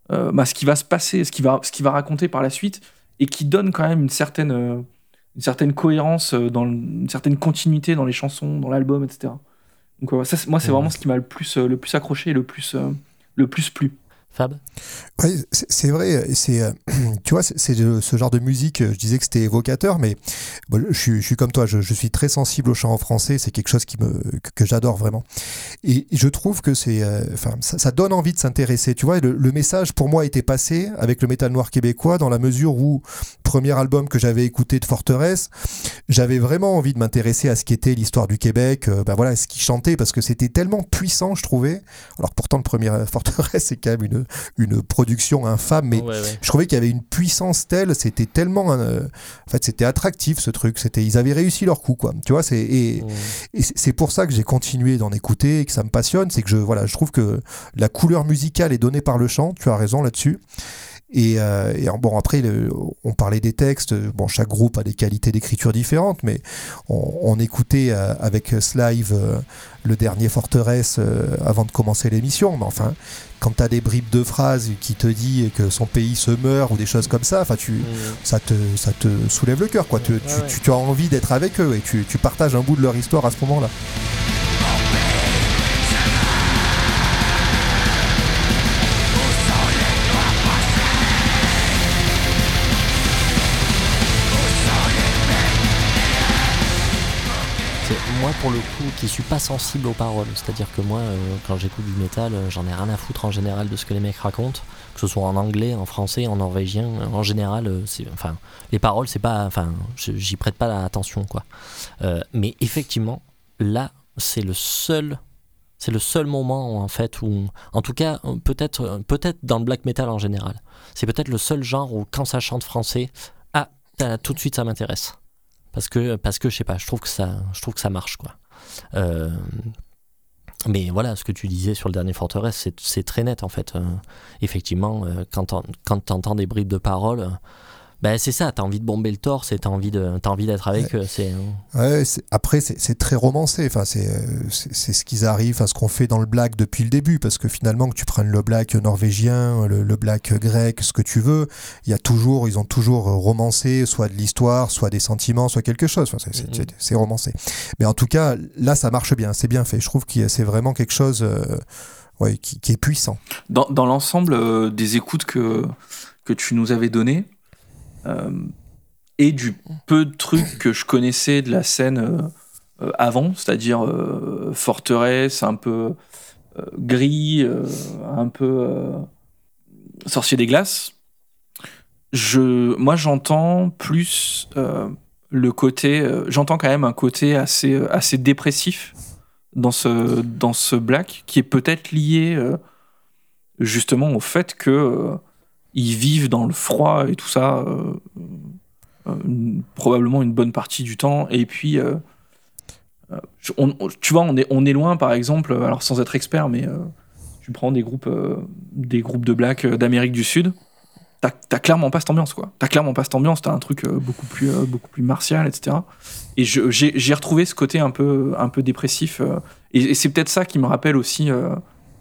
[SPEAKER 2] bah, ce qui va se passer, ce qui va ce qui va raconter par la suite, et qui donne quand même une certaine une certaine cohérence, dans une certaine continuité dans les chansons, dans l'album, etc. Donc moi, c'est vraiment ce qui m'a le plus, euh, le plus accroché et le plus, euh, le plus plu.
[SPEAKER 3] Oui, c'est vrai. C'est, euh, tu vois, c'est ce genre de musique. Je disais que c'était évocateur, mais je, suis, comme toi. Je, suis très sensible au chant en français. C'est quelque chose que, j'adore vraiment. Et je trouve que enfin, ça, donne envie de s'intéresser. Tu vois, le, message pour moi était passé avec le métal noir québécois dans la mesure où premier album que j'avais écouté de Forteresse, j'avais vraiment envie de m'intéresser à ce qu'était l'histoire du Québec, euh, ben voilà, ce qu'il chantait, parce que c'était tellement puissant, je trouvais. Alors pourtant, le premier Forteresse, c'est quand même une, une production infâme, mais je trouvais qu'il y avait une puissance telle, c'était tellement... Euh, en fait, c'était attractif, ce truc. C'était, ils avaient réussi leur coup, quoi. Tu vois, c'est, et, c'est pour ça que j'ai continué d'en écouter et que ça me passionne, c'est que je, voilà, je trouve que la couleur musicale est donnée par le chant, tu as raison là-dessus. Et, euh, bon, après, on parlait des textes. Bon, chaque groupe a des qualités d'écriture différentes, mais on, écoutait euh, avec Slive euh, le dernier Forteresse avant de commencer l'émission. Mais enfin, quand tu as des bribes de phrases qui te disent que son pays se meurt ou des choses comme ça, enfin, tu, mmh. ça, te, ça te soulève le cœur. Quoi. Tu, tu, as envie d'être avec eux et tu, tu partages un bout de leur histoire à ce moment-là.
[SPEAKER 1] Pour le coup qui suis pas sensible aux paroles, c'est-à-dire que moi euh, quand j'écoute du métal, euh, j'en ai rien à foutre en général de ce que les mecs racontent, que ce soit en anglais, en français, en norvégien, en général, euh, enfin les paroles c'est pas, enfin j'y prête pas attention quoi. mais effectivement là c'est le seul c'est le seul moment en fait où, en tout cas, peut-être, peut-être dans le black metal en général, c'est peut-être le seul genre où quand ça chante français, ah, tout de suite ça m'intéresse parce que parce que je sais pas, je trouve que ça je trouve que ça marche quoi. Euh, mais voilà, ce que tu disais sur le dernier Forteresse, c'est très net en fait. Euh, effectivement, euh, quand tu entends des bribes de parole, Ben, c'est ça, t'as envie de bomber le torse et t'as envie de, as envie d'être avec eux. C'est,
[SPEAKER 3] ouais, après, c'est très romancé. Enfin, c'est ce qu'ils arrivent, à ce qu'on fait dans le black depuis le début, parce que finalement, que tu prennes le black norvégien, le, black grec, ce que tu veux, il y a toujours, ils ont toujours romancé, soit de l'histoire, soit des sentiments, soit quelque chose. Enfin, c'est mm-hmm. romancé. Mais en tout cas, là, ça marche bien, c'est bien fait. Je trouve que c'est vraiment quelque chose. Euh, ouais, qui, est puissant.
[SPEAKER 2] Dans, dans l'ensemble euh, des écoutes que, que tu nous avais données, euh, et du peu de trucs que je connaissais de la scène euh, avant, c'est-à-dire forteresse, un peu gris, un peu sorcier des glaces, je, moi j'entends plus le côté, j'entends quand même un côté assez, assez dépressif dans ce, dans ce black qui est peut-être lié euh, justement au fait que euh, ils vivent dans le froid et tout ça euh, probablement une bonne partie du temps. Et puis tu vois on est, on est loin par exemple alors sans être expert mais tu prends des groupes des groupes de black d'Amérique du Sud t'as clairement pas cette ambiance quoi. T'as clairement pas cette ambiance t'as un truc euh, beaucoup plus euh, beaucoup plus martial etc et j'ai retrouvé ce côté un peu un peu dépressif euh, et, c'est peut-être ça qui me rappelle aussi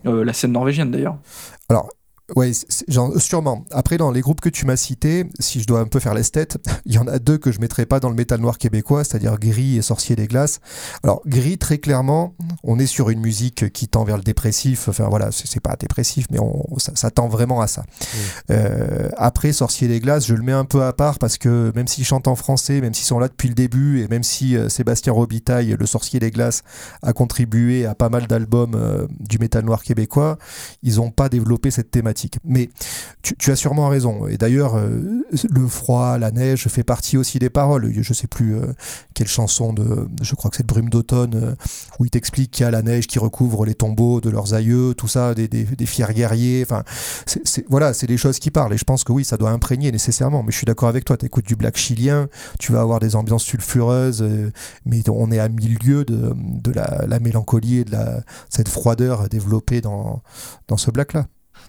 [SPEAKER 2] la scène norvégienne d'ailleurs.
[SPEAKER 3] Alors oui, sûrement. Après, dans les groupes que tu m'as cités, si je dois un peu faire l'esthète, il y en a deux que je mettrais pas dans le métal noir québécois, c'est-à-dire Gris et Sorcier des Glaces. Alors, Gris, très clairement, on est sur une musique qui tend vers le dépressif. Enfin, voilà, c'est pas dépressif, mais on, ça, tend vraiment à ça. Euh, après, Sorcier des Glaces, je le mets un peu à part parce que même s'ils chantent en français, même s'ils sont là depuis le début, et même si euh, Sébastien Robitaille, le Sorcier des Glaces, a contribué à pas mal d'albums euh, du métal noir québécois, ils n'ont pas développé cette thématique mais tu, as sûrement raison. Et d'ailleurs, euh, le froid, la neige fait partie aussi des paroles. Je sais plus euh, quelle chanson de, je crois que c'est Brume d'automne, euh, où il t'explique qu'il y a la neige qui recouvre les tombeaux de leurs aïeux, tout ça, des, fiers guerriers. Enfin, voilà, c'est des choses qui parlent. Et je pense que oui, ça doit imprégner nécessairement. Mais je suis d'accord avec toi. Tu écoutes du black chilien, tu vas avoir des ambiances sulfureuses, mais on est à milieu de, de la, la, mélancolie et de cette froideur développée dans ce black-là.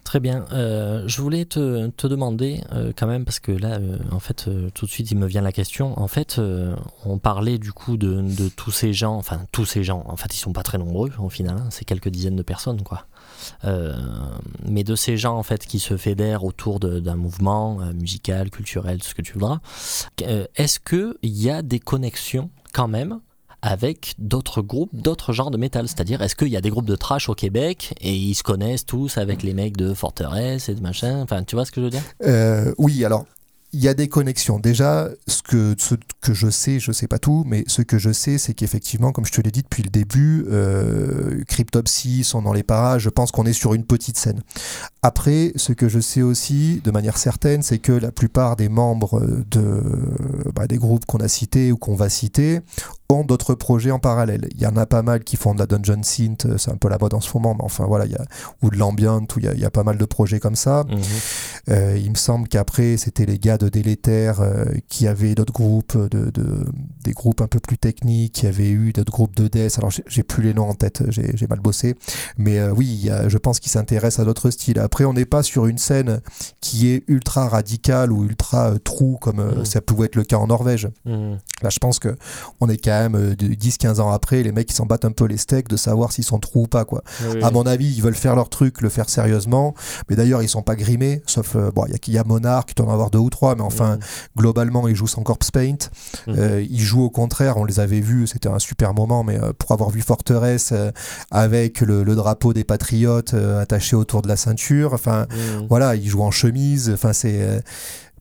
[SPEAKER 1] Très bien. Euh, je voulais te, te demander euh, quand même, parce que là, euh, en fait, tout de suite, il me vient la question. En fait, on parlait du coup de, de, tous ces gens, enfin, tous ces gens, en fait, ils sont pas très nombreux au final, hein, c'est quelques dizaines de personnes, quoi. mais de ces gens, en fait, qui se fédèrent autour d'un mouvement musical, culturel, ce que tu voudras, est-ce qu'il y a des connexions quand même avec d'autres groupes, d'autres genres de métal. C'est-à-dire, est-ce qu'il y a des groupes de trash au Québec et ils se connaissent tous avec les mecs de Forteresse et de machin? Enfin, tu vois ce que je veux dire?
[SPEAKER 3] Euh, Oui, alors il y a des connexions. Déjà, ce que, je sais, je sais pas tout, mais ce que je sais, c'est qu'effectivement, comme je te l'ai dit depuis le début, euh, Cryptopsy sont dans les parages. Je pense qu'on est sur une petite scène. Après, ce que je sais aussi, de manière certaine, c'est que la plupart des membres de, bah, des groupes qu'on a cités ou qu'on va citer ont d'autres projets en parallèle. Il y en a pas mal qui font de la dungeon synth, euh, c'est un peu la mode en ce moment, mais enfin voilà, il y a, ou de l'ambient, il y, a, il y a pas mal de projets comme ça. Mhm. Euh, il me semble qu'après, c'était les gars de Délétère euh, qui avaient d'autres groupes, de, de, des groupes un peu plus techniques, qui avaient eu d'autres groupes de death. Alors j'ai plus les noms en tête, j'ai mal bossé, mais oui, je pense qu'ils s'intéressent à d'autres styles. Après, on n'est pas sur une scène qui est ultra radicale ou ultra trou comme mhm. ça pouvait être le cas en Norvège. Mhm. Là, je pense que on est quand même 10-15 euh, ans après, les mecs ils s'en battent un peu les steaks de savoir s'ils sont trous ou pas quoi. À mon avis, ils veulent faire leur truc, le faire sérieusement. Mais d'ailleurs, ils sont pas grimés, sauf euh, bon, il y a, y a Monarch, qui doit en avoir deux ou trois, mais enfin globalement, ils jouent sans corpse paint. Mhm. Euh, ils jouent au contraire, on les avait vus, c'était un super moment, mais pour avoir vu Forteresse avec le, drapeau des patriotes attaché autour de la ceinture, enfin mhm. voilà, ils jouent en chemise, enfin c'est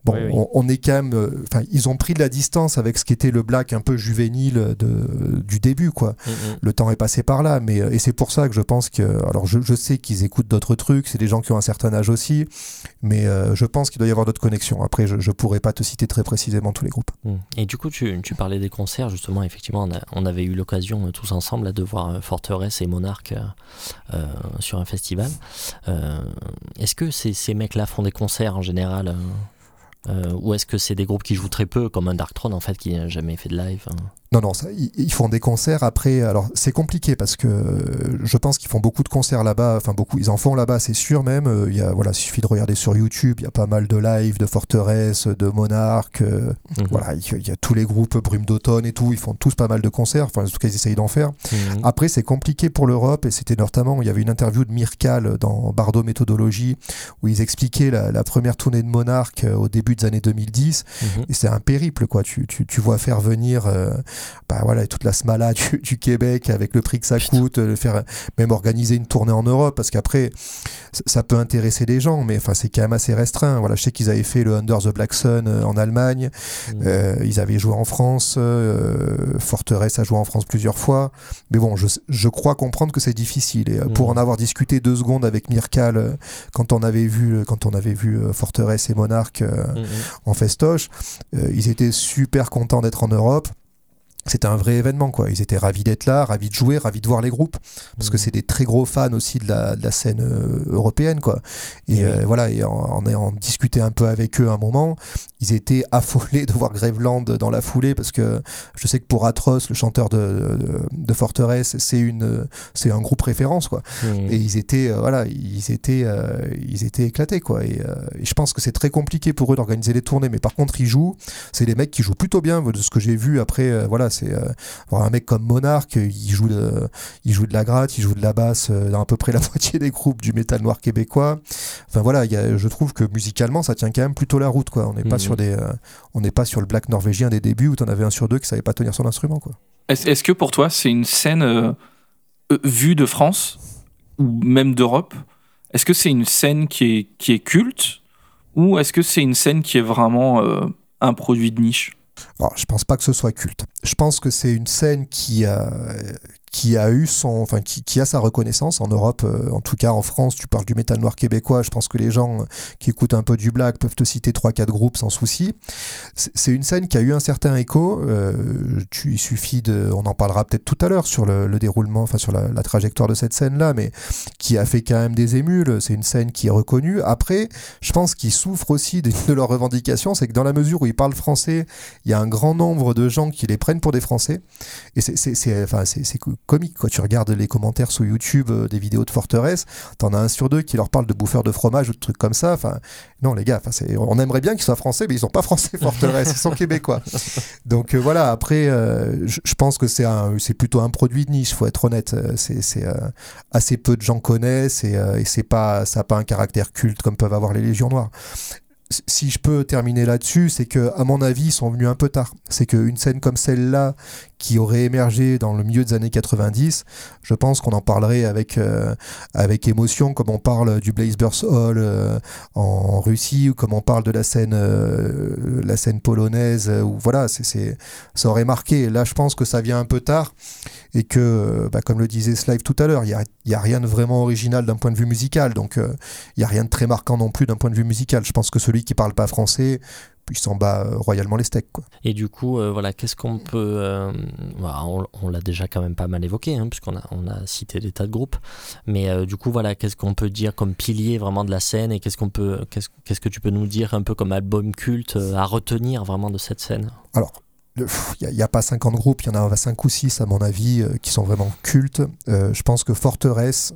[SPEAKER 3] Bon, On, est quand même. Euh, enfin, ils ont pris de la distance avec ce qui était le black un peu juvénile de, du début, quoi. Mm, mm. Le temps est passé par là, mais euh, et c'est pour ça que je pense que. Alors, je, sais qu'ils écoutent d'autres trucs, c'est des gens qui ont un certain âge aussi, mais euh, je pense qu'il doit y avoir d'autres connexions. Après, je, je pourrais pas te citer très précisément tous les groupes.
[SPEAKER 1] Mm. Et du coup, tu, tu, parlais des concerts, justement. Effectivement, on, avait eu l'occasion tous ensemble de voir Forteresse et Monarch sur un festival. Est-ce que ces, ces mecs-là font des concerts en général ou est-ce que c'est des groupes qui jouent très peu, comme un Darkthrone en fait, qui n'a jamais fait de live hein?
[SPEAKER 3] Non, non, ça, ils, font des concerts après. Alors, c'est compliqué parce que je pense qu'ils font beaucoup de concerts là-bas. Enfin, beaucoup, ils en font là-bas, c'est sûr même. Euh, il y a, voilà, suffit de regarder sur YouTube. Il y a pas mal de live, de Forteresse, de Monarch. Euh, mhm. Voilà, il y, a tous les groupes Brume d'automne et tout. Ils font tous pas mal de concerts. Enfin, en tout cas, ils essayent d'en faire. Mhm. Après, c'est compliqué pour l'Europe et c'était notamment, il y avait une interview de Mirkal dans Bardo Méthodologie où ils expliquaient la, première tournée de Monarch euh, au début des années 2010. Mhm. Et c'est un périple, quoi. Tu, tu, tu vois faire venir bah voilà, toute la smala du, Québec avec le prix que ça coûte, le faire même organiser une tournée en Europe parce qu'après ça peut intéresser des gens, mais enfin c'est quand même assez restreint. Voilà, je sais qu'ils avaient fait le Under the Black Sun euh, en Allemagne, mmh. euh, ils avaient joué en France, euh, Forteresse a joué en France plusieurs fois, mais bon, je, je crois comprendre que c'est difficile. Et pour mmh. en avoir discuté deux secondes avec Mirkal quand on avait vu quand on avait vu Forteresse et Monarch mmh, en festoche, ils étaient super contents d'être en Europe c'était un vrai événement quoi. Ils étaient ravis d'être là ravis de jouer ravis de voir les groupes parce que mmh. c'est des très gros fans aussi de la, de la scène euh, européenne quoi. Et euh, voilà et en, ayant discuté un peu avec eux un moment ils étaient affolés de voir Graveland dans la foulée parce que je sais que pour Atroce le chanteur de, de, Forteresse c'est une c'est un groupe référence quoi. Mmh. et ils étaient euh, voilà ils étaient ils étaient éclatés quoi. Et, et je pense que c'est très compliqué pour eux d'organiser les tournées mais par contre ils jouent. C'est des mecs qui jouent plutôt bien de ce que j'ai vu après voilà c'est euh, un mec comme Monarch, il joue de, il joue de la gratte, il joue de la basse euh, dans à peu près la moitié des groupes du métal noir québécois. Enfin voilà, je trouve que musicalement ça tient quand même plutôt la route quoi. On n'est pas mhm. sur des, euh, on n'est pas sur le black norvégien des débuts où tu en avais un sur deux qui savait pas tenir son instrument quoi.
[SPEAKER 2] Est-ce que pour toi c'est une scène vue de France ou même d'Europe Est-ce que c'est une scène qui est, qui est culte ou est-ce que c'est une scène qui est vraiment un produit de niche?
[SPEAKER 3] Je pense pas que ce soit culte. Je pense que c'est une scène qui, a qui a eu son, enfin qui, qui, a sa reconnaissance en Europe, euh, en tout cas en France. Tu parles du métal noir québécois. Je pense que les gens euh, qui écoutent un peu du black peuvent te citer trois quatre groupes sans souci. C'est une scène qui a eu un certain écho. Euh, tu, il suffit de, on en parlera peut-être tout à l'heure sur le, le, déroulement, enfin sur la, trajectoire de cette scène là, mais qui a fait quand même des émules. C'est une scène qui est reconnue. Après, je pense qu'ils souffrent aussi de, de leurs revendications, c'est que dans la mesure où ils parlent français, il y a un grand nombre de gens qui les prennent pour des Français. Et c'est, enfin, c'est comique. Quoi. Tu regardes les commentaires sur YouTube euh, des vidéos de Forteresse, t'en as un sur deux qui leur parle de bouffeurs de fromage ou de trucs comme ça. Enfin, non, les gars, on aimerait bien qu'ils soient français, mais ils sont pas français Forteresse, ils sont québécois. Donc euh, voilà, après, euh, je, pense que c'est c'est plutôt un produit de niche, faut être honnête. C'est assez peu de gens connaissent et, et c'est pas, ça n'a pas un caractère culte comme peuvent avoir les Légions Noires si je peux terminer là-dessus, c'est que, à mon avis, ils sont venus un peu tard. C'est qu'une scène comme celle-là, qui aurait émergé dans le milieu des années 90, je pense qu'on en parlerait avec, euh, avec émotion, comme on parle du Blazebirds Hall euh, en Russie, ou comme on parle de la scène, euh, la scène polonaise, ou voilà, c'est, ça aurait marqué. Là, je pense que ça vient un peu tard, et que, bah, comme le disait Slive tout à l'heure, il n'y a, y a rien de vraiment original d'un point de vue musical, donc il n'y a rien de très marquant non plus d'un point de vue musical. Je pense que celui qui parle pas français, il s'en bat euh, royalement les steaks. Quoi.
[SPEAKER 1] Et du coup, euh, voilà, qu'est-ce qu'on peut. Euh, bah, on, l'a déjà quand même pas mal évoqué, hein, puisqu'on a, on a cité des tas de groupes. Mais du coup, voilà, qu'est-ce qu'on peut dire comme pilier vraiment de la scène et qu'est-ce qu'on peut, qu'est-ce, qu'est-ce que tu peux nous dire un peu comme album culte à retenir vraiment de cette scène?
[SPEAKER 3] Alors, il n'y a, pas 50 groupes, il y en a 5 ou 6 à mon avis qui sont vraiment cultes. je pense que Forteresse,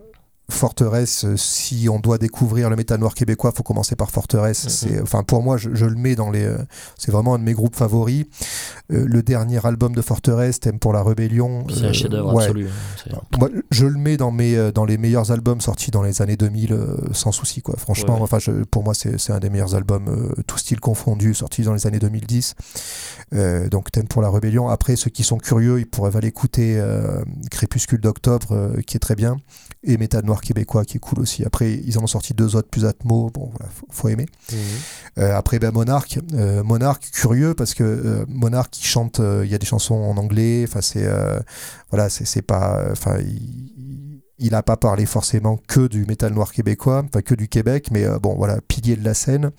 [SPEAKER 3] Forteresse, euh, si on doit découvrir le métal noir québécois, faut commencer par Forteresse. Mm-hmm. C'est, enfin, pour moi, je, le mets dans les. Euh, c'est vraiment un de mes groupes favoris. Euh, le dernier album de Forteresse, Thème pour la rébellion.
[SPEAKER 1] C'est un chef-d'œuvre absolu.
[SPEAKER 3] Hein, je le mets dans mes dans les meilleurs albums sortis dans les années 2000, sans souci, quoi. Franchement, enfin, pour moi, c'est, un des meilleurs albums, tout style confondu, sortis dans les années 2010. Donc, Thème pour la rébellion. Après, ceux qui sont curieux, ils pourraient aller écouter Crépuscule d'octobre, qui est très bien, et Métal noir québécois qui est cool aussi. Après, ils en ont sorti deux autres plus atmo. Bon, voilà, faut, aimer. Mhm. Euh, après, ben, Monarch. Euh, Monarch, curieux parce que euh, Monarch, il chante, il y a des chansons en anglais. Enfin, c'est. voilà, c'est pas. Enfin, il n'a pas parlé forcément que du métal noir québécois, pas que du Québec, mais bon, voilà, pilier de la scène.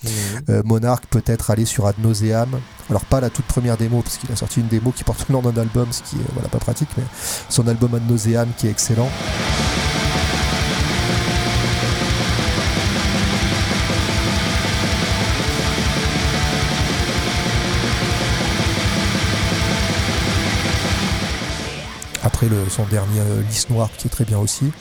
[SPEAKER 3] Mhm. Monarch peut-être aller sur Ad Nauseam. Alors, pas la toute première démo, parce qu'il a sorti une démo qui porte le nom d'un album, ce qui est voilà, pas pratique, mais son album Ad Nauseam qui est excellent. Après le, son dernier Lys Noir qui est très bien aussi.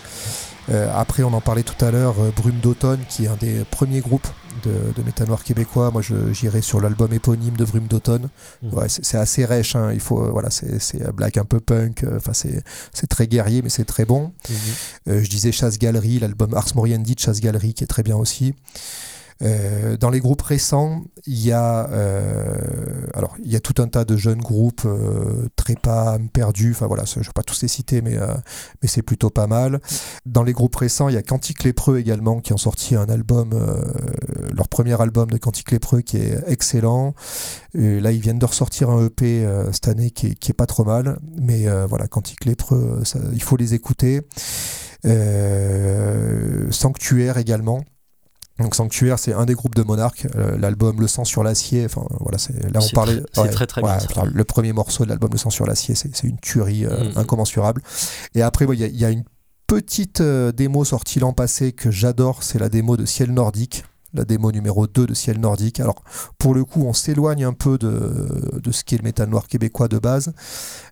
[SPEAKER 3] après, on en parlait tout à l'heure, Brume d'automne, qui est un des premiers groupes de, de métal noir québécois. Moi, j'irai sur l'album éponyme de Brume d'automne. Mmh. Ouais, c'est assez rêche. Hein. Il faut, voilà, c'est black un peu punk. Enfin, c'est très guerrier, mais c'est très bon. Mmh. je disais Chasse Galerie, l'album Ars Moriendi de Chasse Galerie, qui est très bien aussi. Euh, dans les groupes récents, il y a euh, alors il y a tout un tas de jeunes groupes euh, Trépas, Perdu, enfin voilà, je ne vais pas tous les citer, mais euh, mais c'est plutôt pas mal. Dans les groupes récents, il y a Cantique Lépreux également qui ont sorti un album, leur premier album de Cantique Lépreux qui est excellent. Et là, ils viennent de ressortir un EP cette année qui est, qui est, pas trop mal, mais voilà, Cantique Lépreux, ça, il faut les écouter. Sanctuaire également. Donc Sanctuaire, c'est un des groupes de Monarch, euh, l'album Le sang sur l'acier. Enfin voilà, c'est là on parlait.
[SPEAKER 1] C'est très très bien.
[SPEAKER 3] le premier morceau de l'album Le sang sur l'acier, c'est une tuerie euh, mm. incommensurable. Et après, il y, a une petite euh, démo sortie l'an passé que j'adore, c'est la démo de Ciel Nordique la démo numéro 2 de Ciel Nordique. Alors, pour le coup, on s'éloigne un peu de, de ce qu'est le métal noir québécois de base,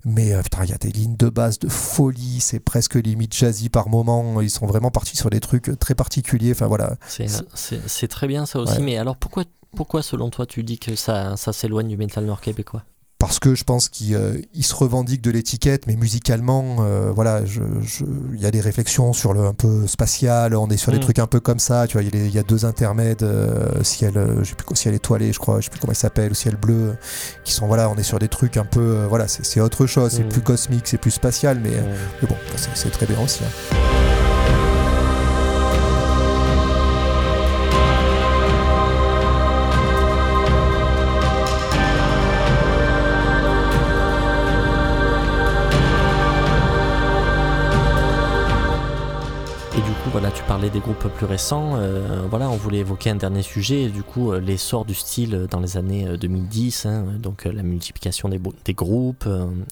[SPEAKER 3] mais euh, il y a des lignes de base de folie, c'est presque limite jazzy par moment, ils sont vraiment partis sur des trucs très particuliers, enfin voilà.
[SPEAKER 1] C'est très bien ça aussi, mais alors pourquoi, pourquoi selon toi tu dis que ça, ça s'éloigne du métal noir québécois?
[SPEAKER 3] Parce que je pense qu'il euh, se revendique de l'étiquette, mais musicalement, euh, voilà, il y a des réflexions sur le un peu spatial. On est sur des mm. trucs un peu comme ça. Tu vois, il y, a deux intermèdes, euh, ciel, je sais plus, ciel étoilé, je crois, je sais plus comment il s'appelle, ou ciel bleu, qui sont voilà, on est sur des trucs un peu, voilà, c'est autre chose, c'est mm. plus cosmique, c'est plus spatial, mais, mm. mais bon, c'est très bien aussi. Hein.
[SPEAKER 1] Voilà, tu parlais des groupes plus récents. Euh, voilà, on voulait évoquer un dernier sujet, du coup, euh, l'essor du style dans les années 2010, euh, hein, donc la multiplication des, groupes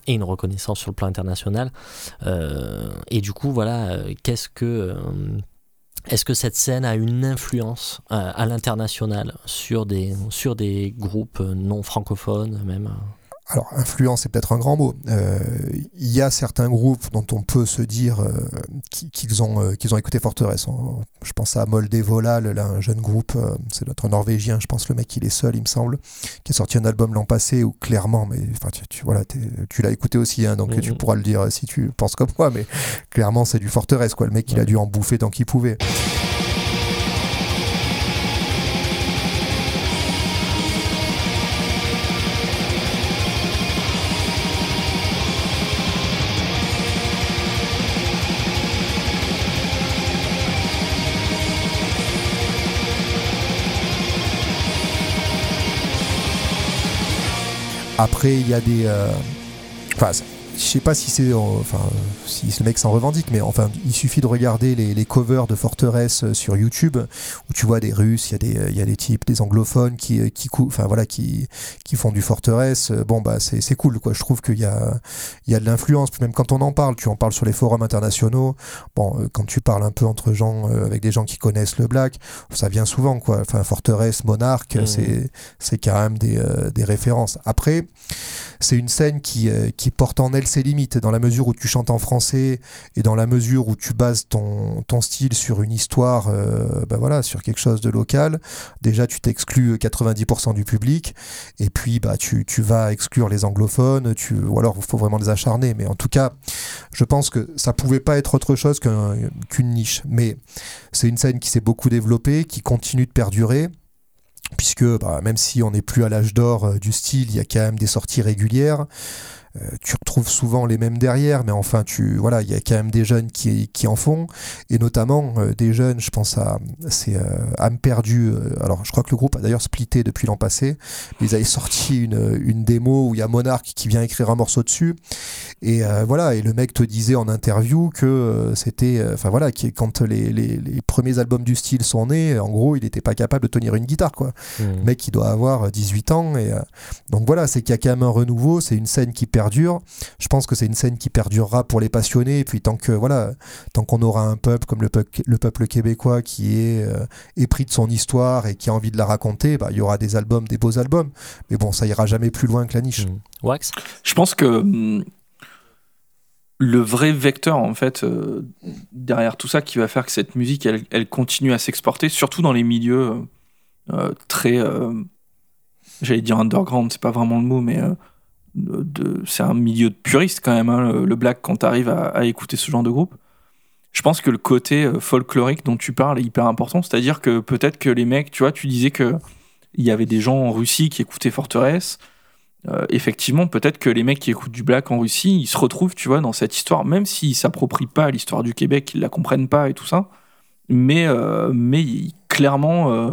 [SPEAKER 1] et une reconnaissance sur le plan international. et du coup, voilà, qu'est-ce que est-ce que cette scène a une influence à l'international sur des, sur des groupes non francophones même
[SPEAKER 3] alors, influence, c'est peut-être un grand mot. Euh, il y a certains groupes dont on peut se dire euh, qu'ils ont, euh, qu'ils ont écouté Forteresse. Je pense à Moldevolal, là, un jeune groupe, c'est notre Norvégien, je pense le mec, il est seul, il me semble, qui a sorti un album l'an passé où clairement, mais enfin, tu, voilà, tu l'as écouté aussi, hein, donc tu pourras le dire si tu penses comme moi, mais clairement, c'est du Forteresse, quoi. Le mec, il a dû en bouffer tant qu'il pouvait. Après, il y a des. Euh, enfin, je sais pas si c'est enfin si le mec s'en revendique mais enfin il suffit de regarder les, les, covers de Forteresse euh, sur YouTube où tu vois des Russes il y a des il y a des types des anglophones qui euh, qui enfin voilà qui qui font du Forteresse bon bah c'est c'est cool quoi. Je trouve qu'il y a il y a de l'influence. Même quand on en parle tu en parles sur les forums internationaux bon euh, quand tu parles un peu entre gens avec des gens qui connaissent le black ça vient souvent quoi. Enfin Forteresse Monarque mmh. c'est c'est quand même des des références. Après c'est une scène qui qui porte en elle ses limites dans la mesure où tu chantes en français et dans la mesure où tu bases ton, style sur une histoire, euh, bah voilà, sur quelque chose de local. Déjà, tu t'exclus 90% du public et puis bah tu, tu vas exclure les anglophones. Tu, ou alors, il faut vraiment les acharner. Mais en tout cas, je pense que ça pouvait pas être autre chose qu'une niche. Mais c'est une scène qui s'est beaucoup développée, qui continue de perdurer puisque bah, même si on n'est plus à l'âge d'or euh, du style, il y a quand même des sorties régulières. Euh, tu retrouves souvent les mêmes derrière, mais enfin, tu voilà, il y a quand même des jeunes qui, qui en font, et notamment euh, des jeunes, je pense à c'est euh, âme perdue. alors, je crois que le groupe a d'ailleurs splitté depuis l'an passé. ils avaient sorti une, une démo où il y a Monarch qui vient écrire un morceau dessus, et voilà, et le mec te disait en interview que c'était, enfin voilà, qui quand les, les, les, premiers albums du style sont nés, en gros, il n'était pas capable de tenir une guitare, quoi. Mmh. Le mec, il doit avoir 18 ans, et donc voilà, c'est qu'il y a quand même un renouveau. C'est une scène qui perd perdure. Je pense que c'est une scène qui perdurera pour les passionnés. Et puis tant que voilà, tant qu'on aura un peuple comme le peuple, le peuple québécois qui est euh, épris de son histoire et qui a envie de la raconter, bah, il y aura des albums, des beaux albums. Mais bon, ça ira jamais plus loin que la niche. Mmh.
[SPEAKER 1] Wax?
[SPEAKER 2] Je pense que hum, le vrai vecteur en fait euh, derrière tout ça qui va faire que cette musique elle, elle continue à s'exporter surtout dans les milieux euh, très j'allais dire underground c'est pas vraiment le mot mais c'est un milieu de puriste quand même hein, le, black quand tu arrives à, écouter ce genre de groupe. Je pense que le côté folklorique dont tu parles est hyper important. C'est à dire que peut-être que les mecs tu vois tu disais que il y avait des gens en Russie qui écoutaient Forteresse. Euh, effectivement, peut-être que les mecs qui écoutent du black en Russie, ils se retrouvent, tu vois, dans cette histoire, même s'ils s'approprient pas l'histoire du Québec, ils la comprennent pas et tout ça. Mais, euh, mais clairement, euh,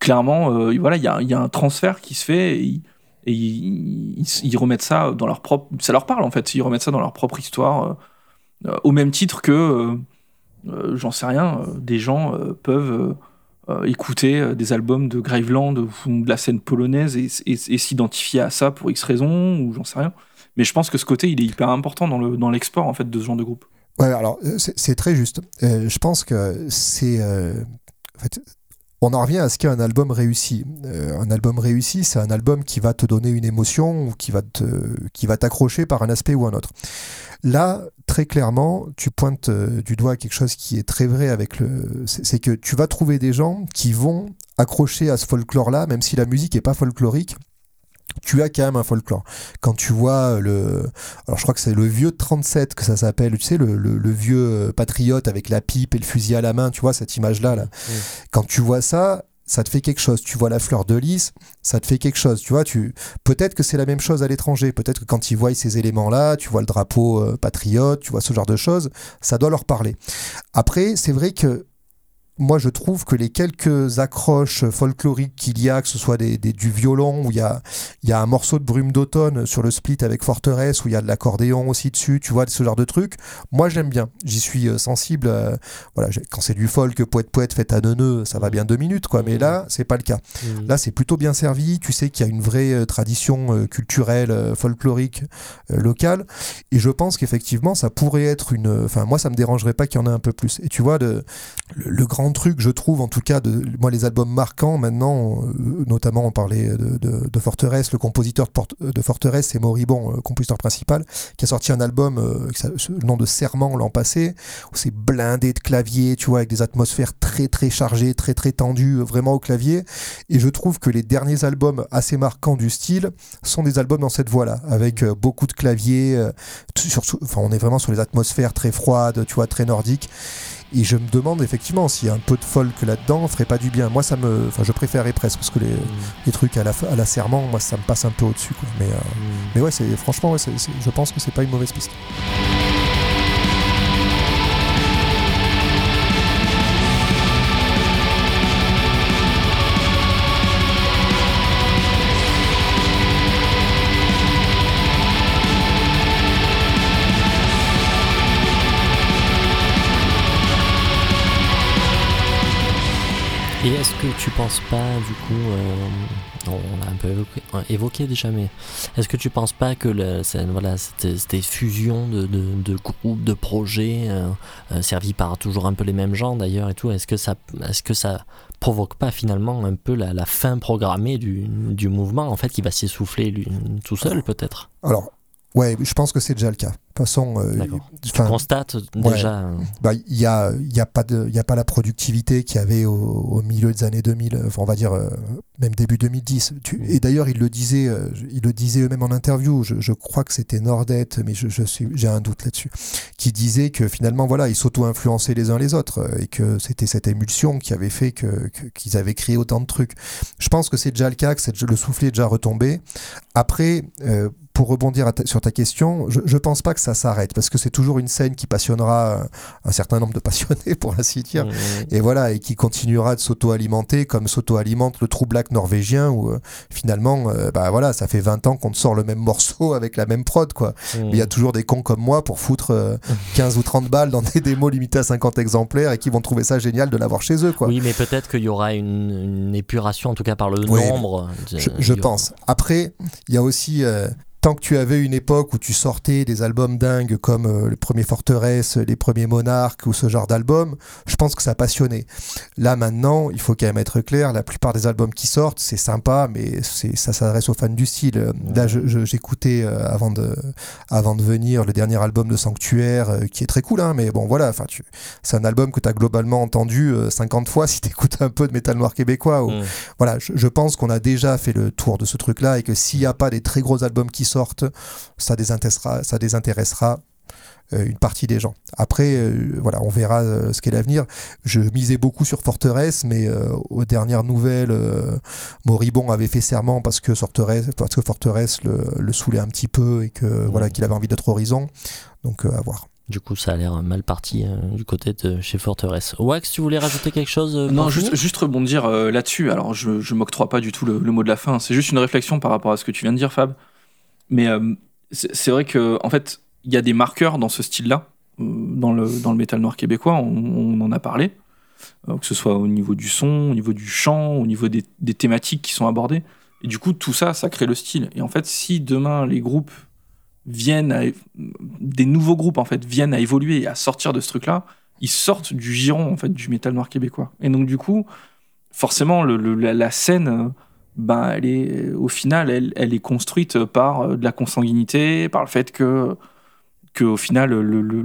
[SPEAKER 2] clairement, voilà, il y a, un transfert qui se fait ils, remettent ça dans leur propre, ça leur parle en fait, ils remettent ça dans leur propre histoire, au même titre que, j'en sais rien, des gens peuvent euh, écouter euh, des albums de Graveland ou de la scène polonaise et, s'identifier à ça pour X raisons ou j'en sais rien. Mais je pense que ce côté, il est hyper important dans le dans l'export en fait de ce genre de groupe.
[SPEAKER 3] Ouais, alors euh, c'est très juste. je pense que c'est en fait, on en revient à ce qu'est un album réussi. un album réussi, c'est un album qui va te donner une émotion ou qui va t'accrocher par un aspect ou un autre. Là, très clairement, tu pointes euh, du doigt quelque chose qui est très vrai avec le. C'est que tu vas trouver des gens qui vont accrocher à ce folklore-là, même si la musique est pas folklorique. Tu as quand même un folklore. Quand tu vois le. Alors, je crois que c'est le vieux 37 que ça s'appelle, tu sais, le, vieux euh, patriote avec la pipe et le fusil à la main, tu vois, cette image-là. Là. Quand tu vois ça, ça te fait quelque chose. Tu vois la fleur de lys, ça te fait quelque chose. Tu vois, tu peut-être que c'est la même chose à l'étranger. Peut-être que quand ils voient ces éléments-là, tu vois le drapeau euh, patriote, tu vois ce genre de choses, ça doit leur parler. Après, c'est vrai que moi je trouve que les quelques accroches folkloriques qu'il y a, que ce soit des, du violon, où il y a, il y a un morceau de brume d'automne sur le split avec Forteresse, où il y a de l'accordéon aussi dessus, tu vois, ce genre de trucs, moi j'aime bien. J'y suis euh, sensible. Euh, voilà, quand c'est du folk, poète poète fait à neuneux, ça va bien deux minutes, quoi. Mais là, c'est pas le cas. Mmh. Là, c'est plutôt bien servi. Tu sais qu'il y a une vraie euh, tradition culturelle, folklorique, locale. Et je pense qu'effectivement, ça pourrait être une. Enfin, moi, ça me dérangerait pas qu'il y en ait un peu plus. Et tu vois, le, le grand truc, je trouve, en tout cas, moi, les albums marquants maintenant, euh, notamment on parlait de, de, Forteresse, le compositeur de, Forteresse, c'est Moribond, le compositeur principal, qui a sorti un album, euh, le nom de Serment l'an passé, où c'est blindé de clavier, tu vois, avec des atmosphères très très chargées, très très tendues, euh, vraiment au clavier. Et je trouve que les derniers albums assez marquants du style sont des albums dans cette voie-là, avec beaucoup de claviers, enfin, on est vraiment sur les atmosphères très froides, tu vois, très nordiques. Et je me demande effectivement si un peu de folk là-dedans ferait pas du bien. Moi, ça me, enfin, je préférerais presque parce que les, mm. trucs à la, à la serment, moi, ça me passe un peu au-dessus. Mais, euh, mm. mais ouais, c'est franchement, ouais, je pense que c'est pas une mauvaise piste.
[SPEAKER 1] Et est-ce que tu penses pas, du coup, euh, on l'a un peu évoqué, déjà, mais est-ce que tu penses pas que le, voilà, cette, fusion de, de, groupes, de projets, euh, euh, servis par toujours un peu les mêmes gens d'ailleurs et tout, est-ce que ça, est-ce que ça provoque pas finalement un peu la, fin programmée du, du, mouvement en fait qui va s'essouffler tout seul peut-être?
[SPEAKER 3] Alors Ouais, je pense que c'est déjà le cas. De toute façon,
[SPEAKER 1] euh, tu constates déjà. Euh,
[SPEAKER 3] bah, il y a, y a pas de, il y a pas la productivité qu'il y avait au, milieu des années 2000. Enfin, on va dire euh, même début 2010. Tu, et d'ailleurs, il le disait, euh, le eux-mêmes en interview. Je, je crois que c'était Nordette, mais je, je suis, j'ai un doute là-dessus, qui disait que finalement, voilà, ils s'auto-influençaient les uns les autres et que c'était cette émulsion qui avait fait que, qu'ils avaient créé autant de trucs. Je pense que c'est déjà le cas, que le soufflet est déjà retombé. Après pour rebondir sur ta question, je, je pense pas que ça s'arrête parce que c'est toujours une scène qui passionnera un certain nombre de passionnés, pour ainsi dire, mmh. et voilà, et qui continuera de s'auto-alimenter comme s'auto-alimente le trou black norvégien où euh, finalement, euh, bah voilà, ça fait 20 ans qu'on te sort le même morceau avec la même prod, quoi. Mmh. Il y a toujours des cons comme moi pour foutre 15 euh, ou 30 balles dans des démos limitées à 50 exemplaires et qui vont trouver ça génial de l'avoir chez eux, quoi.
[SPEAKER 1] Oui, mais peut-être qu'il y aura une, épuration, en tout cas par le nombre.
[SPEAKER 3] Je, pense. Après, il y a aussi tant que tu avais une époque où tu sortais des albums dingues comme euh, le premier Forteresse, les premiers Monarques ou ce genre d'album, je pense que ça passionnait. Là maintenant, il faut quand même être clair, la plupart des albums qui sortent, c'est sympa, mais ça s'adresse aux fans du style. Là, j'écoutais euh, avant de avant de venir le dernier album de Sanctuaire, euh, qui est très cool, hein, mais bon voilà, c'est un album que tu as globalement entendu 50 fois si tu écoutes un peu de métal noir québécois. Ou, mm. Voilà, je, je pense qu'on a déjà fait le tour de ce truc-là et que s'il n'y a pas des très gros albums qui sortent, ça désintéressera, ça désintéressera euh, une partie des gens. Après, euh, voilà, on verra euh, ce qu'est l'avenir. Je misais beaucoup sur Forteresse, mais aux dernières nouvelles, Moribond avait fait serment parce que Forteresse, parce que Forteresse le, le saoulait un petit peu et que voilà qu'il avait envie d'être Horizon. Donc à voir.
[SPEAKER 1] Du coup, ça a l'air mal parti du côté de chez Forteresse. Wax, tu voulais rajouter quelque chose
[SPEAKER 2] Non, juste, juste, rebondir là-dessus. Alors, je, je m'octroie pas du tout le, le, mot de la fin. C'est juste une réflexion par rapport à ce que tu viens de dire, Fab. Mais euh, c'est vrai que en fait, il y a des marqueurs dans ce style-là, euh, dans le, dans le métal noir québécois, on, en a parlé, euh, que ce soit au niveau du son, au niveau du chant, au niveau des, des, thématiques qui sont abordées. Et du coup, tout ça, ça crée le style. Et en fait, si demain les groupes viennent, à, des nouveaux groupes en fait viennent à évoluer et à sortir de ce truc-là, ils sortent du giron en fait du métal noir québécois. Et donc du coup, forcément, la, scène ben, elle est, au final, elle, elle, est construite par euh, de la consanguinité, par le fait que, que au final,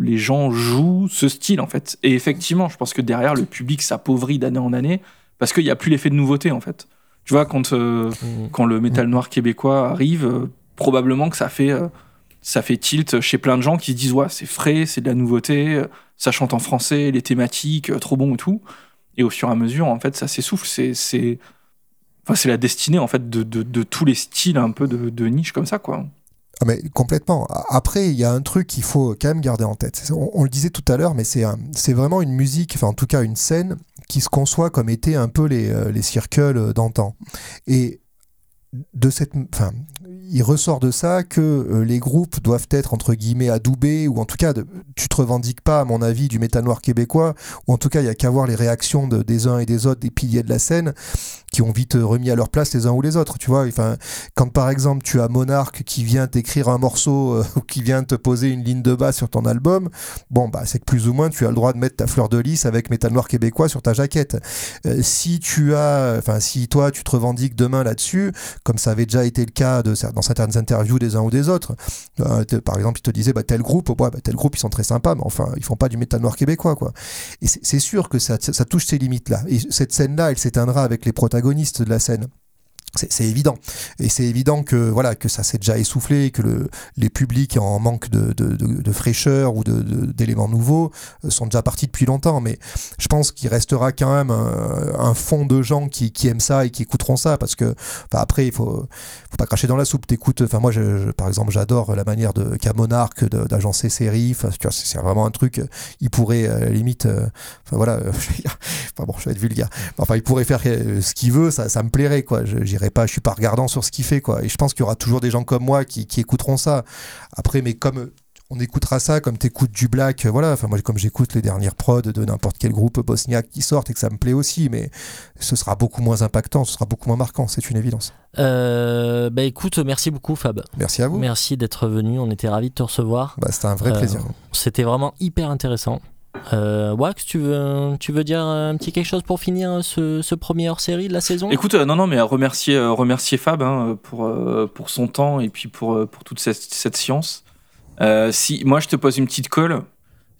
[SPEAKER 2] les gens jouent ce style, en fait. Et effectivement, je pense que derrière, le public s'appauvrit d'année en année parce qu'il n'y a plus l'effet de nouveauté, en fait. Tu vois, quand, euh, mmh. quand le métal mmh. noir québécois arrive, euh, probablement que ça fait, ça fait tilt chez plein de gens qui se disent, ouais, c'est frais, c'est de la nouveauté, ça chante en français, les thématiques, trop bon et tout. Et au fur et à mesure, en fait, ça s'essouffle. C'est c'est la destinée en fait de, de, tous les styles un peu de, de niche comme ça, quoi.
[SPEAKER 3] Ah mais complètement. Après, il y a un truc qu'il faut quand même garder en tête. On, le disait tout à l'heure, mais c'est vraiment une musique, enfin en tout cas une scène qui se conçoit comme étaient un peu les, euh, les circles d'antan. Et de cette, enfin, il ressort de ça que euh, les groupes doivent être entre guillemets adoubés ou en tout cas de, tu te revendiques pas à mon avis du métal noir québécois ou en tout cas il y a qu'à voir les réactions de, des uns et des autres des piliers de la scène qui ont vite remis à leur place les uns ou les autres tu vois enfin quand par exemple tu as Monarch qui vient t'écrire un morceau euh, ou qui vient te poser une ligne de basse sur ton album bon bah c'est que plus ou moins tu as le droit de mettre ta fleur de lys avec métal noir québécois sur ta jaquette euh, si tu as enfin si toi tu te revendiques demain là-dessus comme ça avait déjà été le cas dans certaines interviews des uns ou des autres. Euh, par exemple, ils te disaient bah, tel groupe, bah, tel groupe, ils sont très sympas, mais enfin, ils font pas du métal noir québécois, quoi. Et c'est sûr que ça, ça touche ces limites-là. Et cette scène-là, elle s'éteindra avec les protagonistes de la scène. C'est évident. Et c'est évident que voilà que ça s'est déjà essoufflé, que le, les publics en manque de, de, de, de fraîcheur ou d'éléments nouveaux euh, sont déjà partis depuis longtemps. Mais je pense qu'il restera quand même un, un, fond de gens qui, qui, aiment ça et qui écouteront ça. Parce que après, il faut, faut pas cracher dans la soupe. T'écoutes, enfin moi, je, par exemple, j'adore la manière de qu'a Monarch d'agencer ses riffs. C'est vraiment un truc, il pourrait la limite, euh, enfin voilà, enfin bon, je vais être vulgaire. Enfin, il pourrait faire euh, ce qu'il veut, ça, ça me plairait quoi pas, je suis pas regardant sur ce qu'il fait, quoi. Et je pense qu'il y aura toujours des gens comme moi qui, écouteront ça. Après, mais comme on écoutera ça comme t'écoutes du black, voilà. Enfin, moi, comme j'écoute les dernières prods de n'importe quel groupe bosniaque qui sortent et que ça me plaît aussi, mais ce sera beaucoup moins impactant, ce sera beaucoup moins marquant, c'est une évidence.
[SPEAKER 1] Euh, bah écoute, merci beaucoup Fab.
[SPEAKER 3] Merci à vous.
[SPEAKER 1] Merci d'être venu, on était ravis de te recevoir.
[SPEAKER 3] Bah, c'était un vrai plaisir. Euh,
[SPEAKER 1] c'était vraiment hyper intéressant. Euh, Wax, tu veux, tu veux dire un petit quelque chose pour finir ce, premier hors-série de la saison?
[SPEAKER 2] Écoute, euh, non, non, mais remercier, euh, remercier Fab hein, pour, pour son temps et puis pour, pour toute cette, cette science. si moi je te pose une petite colle,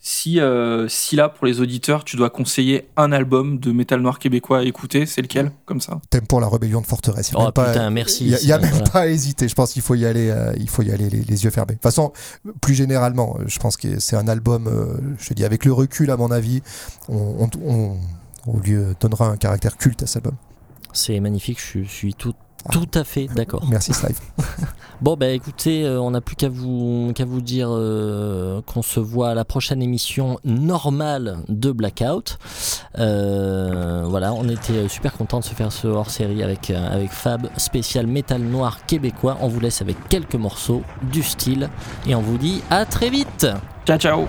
[SPEAKER 2] si, euh, si là, pour les auditeurs, tu dois conseiller un album de métal noir québécois à écouter, c'est lequel Comme ça
[SPEAKER 3] Thème pour la rébellion de Forteresse.
[SPEAKER 1] Oh putain, merci.
[SPEAKER 3] Il n'y a, même pas à hésiter. Je pense qu'il faut y aller, euh, il faut y aller les, yeux fermés. De toute façon, plus généralement, je pense que c'est un album, euh, je dis avec le recul, à mon avis, on, on, on, lui donnera un caractère culte à cet album.
[SPEAKER 1] C'est magnifique, je suis tout tout à fait, d'accord.
[SPEAKER 3] Merci Slive.
[SPEAKER 1] bon, bah écoutez, euh, on n'a plus qu'à vous, qu'à vous dire euh, qu'on se voit à la prochaine émission normale de Blackout. Euh, voilà, on était super content de se faire ce hors-série avec, avec Fab, spécial métal noir québécois. On vous laisse avec quelques morceaux du style et on vous dit à très vite.
[SPEAKER 2] Ciao, ciao.